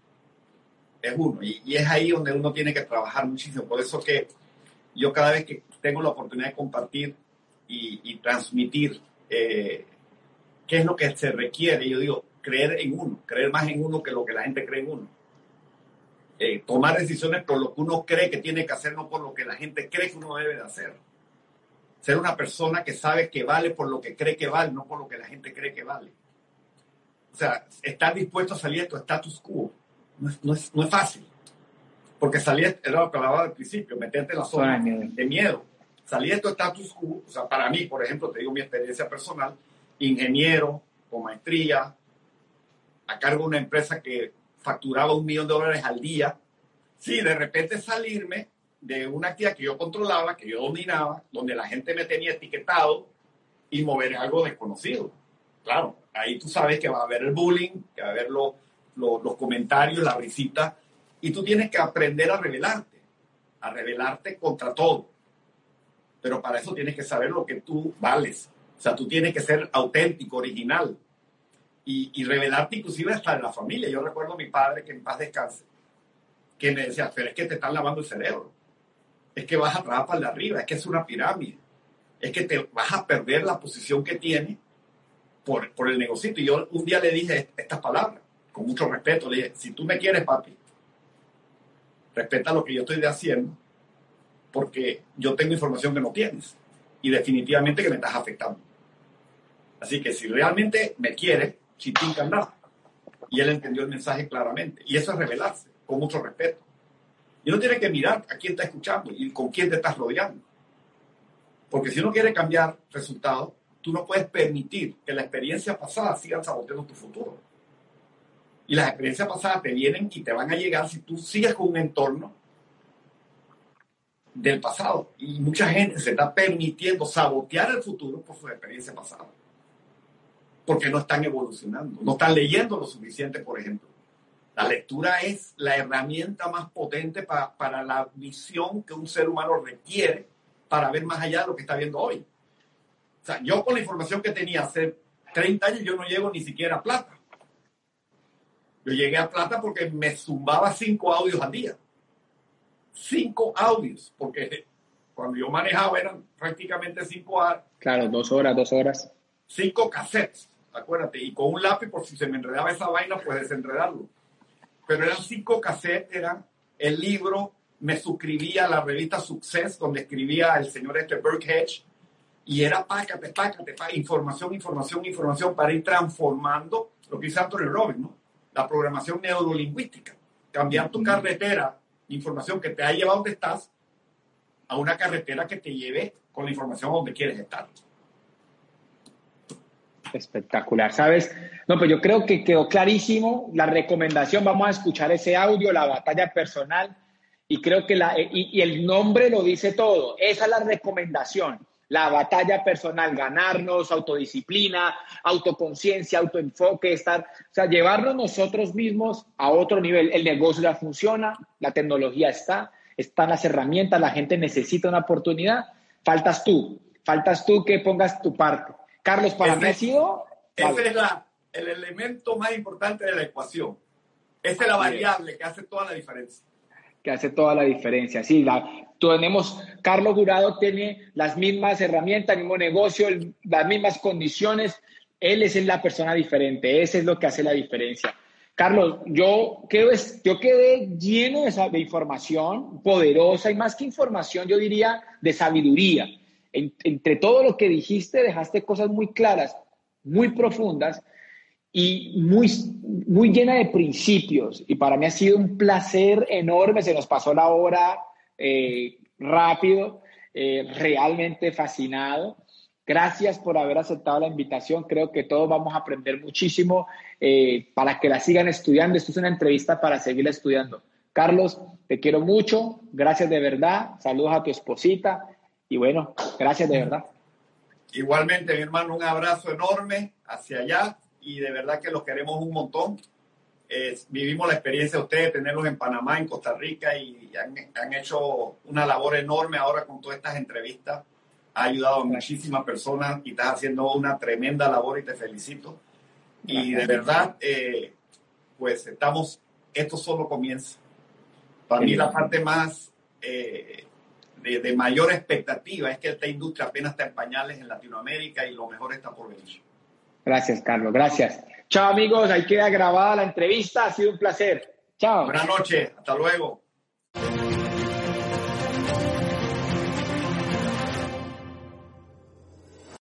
Es uno. Y, es ahí donde uno tiene que trabajar muchísimo. Por eso que yo cada vez que tengo la oportunidad de compartir y, transmitir eh, qué es lo que se requiere, yo digo, creer en uno, creer más en uno que lo que la gente cree en uno. Eh, tomar decisiones por lo que uno cree que tiene que hacer, no por lo que la gente cree que uno debe de hacer. Ser una persona que sabe que vale por lo que cree que vale, no por lo que la gente cree que vale. O sea, estar dispuesto a salir de tu status quo no es, fácil. Porque salir, era lo que hablaba al principio, meterte en la zona de miedo. Salir de tu status quo, o sea, para mí, por ejemplo, te digo mi experiencia personal, ingeniero con maestría, a cargo de una empresa que facturaba un millón de dólares al día, sí, de repente salirme de una actividad que yo controlaba, que yo dominaba, donde la gente me tenía etiquetado y mover algo desconocido. Claro, ahí tú sabes que va a haber el bullying, que va a haber los, comentarios, la risita, y tú tienes que aprender a revelarte, a revelarte contra todo. Pero para eso tienes que saber lo que tú vales. O sea, tú tienes que ser auténtico, original. Y, y revelarte inclusive hasta en la familia. Yo recuerdo a mi padre, que en paz descanse, que me decía, pero es que te están lavando el cerebro. Es que vas a trabajar para arriba, es que es una pirámide. Es que te vas a perder la posición que tienes por, el negocio. Y yo un día le dije estas palabras, con mucho respeto, le dije, si tú me quieres, papi, respeta lo que yo estoy haciendo, porque yo tengo información que no tienes y definitivamente que me estás afectando. Así que si realmente me quieres, te nada. Y él entendió el mensaje claramente. Y eso es revelarse, con mucho respeto. Y uno tiene que mirar a quién está escuchando y con quién te estás rodeando. Porque si uno quiere cambiar resultados, tú no puedes permitir que la experiencia pasada sigan saboteando tu futuro. Y las experiencias pasadas te vienen y te van a llegar si tú sigues con un entorno del pasado. Y mucha gente se está permitiendo sabotear el futuro por su experiencia pasada. Porque no están evolucionando, no están leyendo lo suficiente, por ejemplo. La lectura es la herramienta más potente para, para la visión que un ser humano requiere para ver más allá de lo que está viendo hoy. O sea, yo con la información que tenía hace 30 años, yo no llego ni siquiera a plata. Yo llegué a plata porque me zumbaba cinco audios al día. Cinco audios, porque cuando yo manejaba eran prácticamente cinco horas. Claro, dos horas, dos horas. Cinco cassettes, acuérdate, y con un lápiz por si se me enredaba esa vaina, pues desenredarlo. Pero eran cinco cassettes, eran el libro, me suscribía a la revista Success, donde escribía el señor este Burke Hedge, y era pácate, pácate, información, información, información para ir transformando lo que dice Anthony Robbins, ¿no? La programación neurolingüística. Cambiar tu carretera, información que te ha llevado donde estás, a una carretera que te lleve con la información donde quieres estar. Espectacular, ¿sabes? No, pues yo creo que quedó clarísimo la recomendación. Vamos a escuchar ese audio, la batalla personal, y creo que la, y el nombre lo dice todo. Esa es la recomendación la batalla personal, ganarnos, autodisciplina, autoconciencia, autoenfoque, estar, o sea, llevarnos nosotros mismos a otro nivel. El negocio ya funciona, la tecnología está, están las herramientas, la gente necesita una oportunidad. Faltas tú, faltas tú que pongas tu parte. Carlos, para mí ha sido... Ese es el elemento más importante de la ecuación. Esa es la variable que hace toda la diferencia que hace toda la diferencia. Sí, la, tenemos, Carlos Jurado tiene las mismas herramientas, el mismo negocio, las mismas condiciones. Él es la persona diferente, ese es lo que hace la diferencia. Carlos, yo, yo quedé lleno de, de, información poderosa y más que información, yo diría de sabiduría. entre todo lo que dijiste, dejaste cosas muy claras, muy profundas y muy, muy llena de principios. Y para mí ha sido un placer enorme. Se nos pasó la hora eh, rápido, eh, realmente fascinado. Gracias por haber aceptado la invitación. Creo que todos vamos a aprender muchísimo eh, para que la sigan estudiando. Esto es una entrevista para seguir estudiando. Carlos, te quiero mucho. Gracias de verdad. Saludos a tu esposita. Y bueno, gracias de verdad. Igualmente, mi hermano, un abrazo enorme hacia allá y de verdad que los queremos un montón. vivimos la experiencia de ustedes, tenerlos en Panamá, en Costa Rica y han, han, hecho una labor enorme ahora con todas estas entrevistas. Ha ayudado a muchísimas personas y estás haciendo una tremenda labor y te felicito. Y de verdad, eh, pues estamos, esto solo comienza. Para mí la parte más eh, de, de, mayor expectativa es que esta industria apenas está en pañales en Latinoamérica y lo mejor está por venir. Gracias, Carlos. Gracias. Chao, amigos. Ahí queda grabada la entrevista. Ha sido un placer. Chao. Buenas noches. Hasta luego.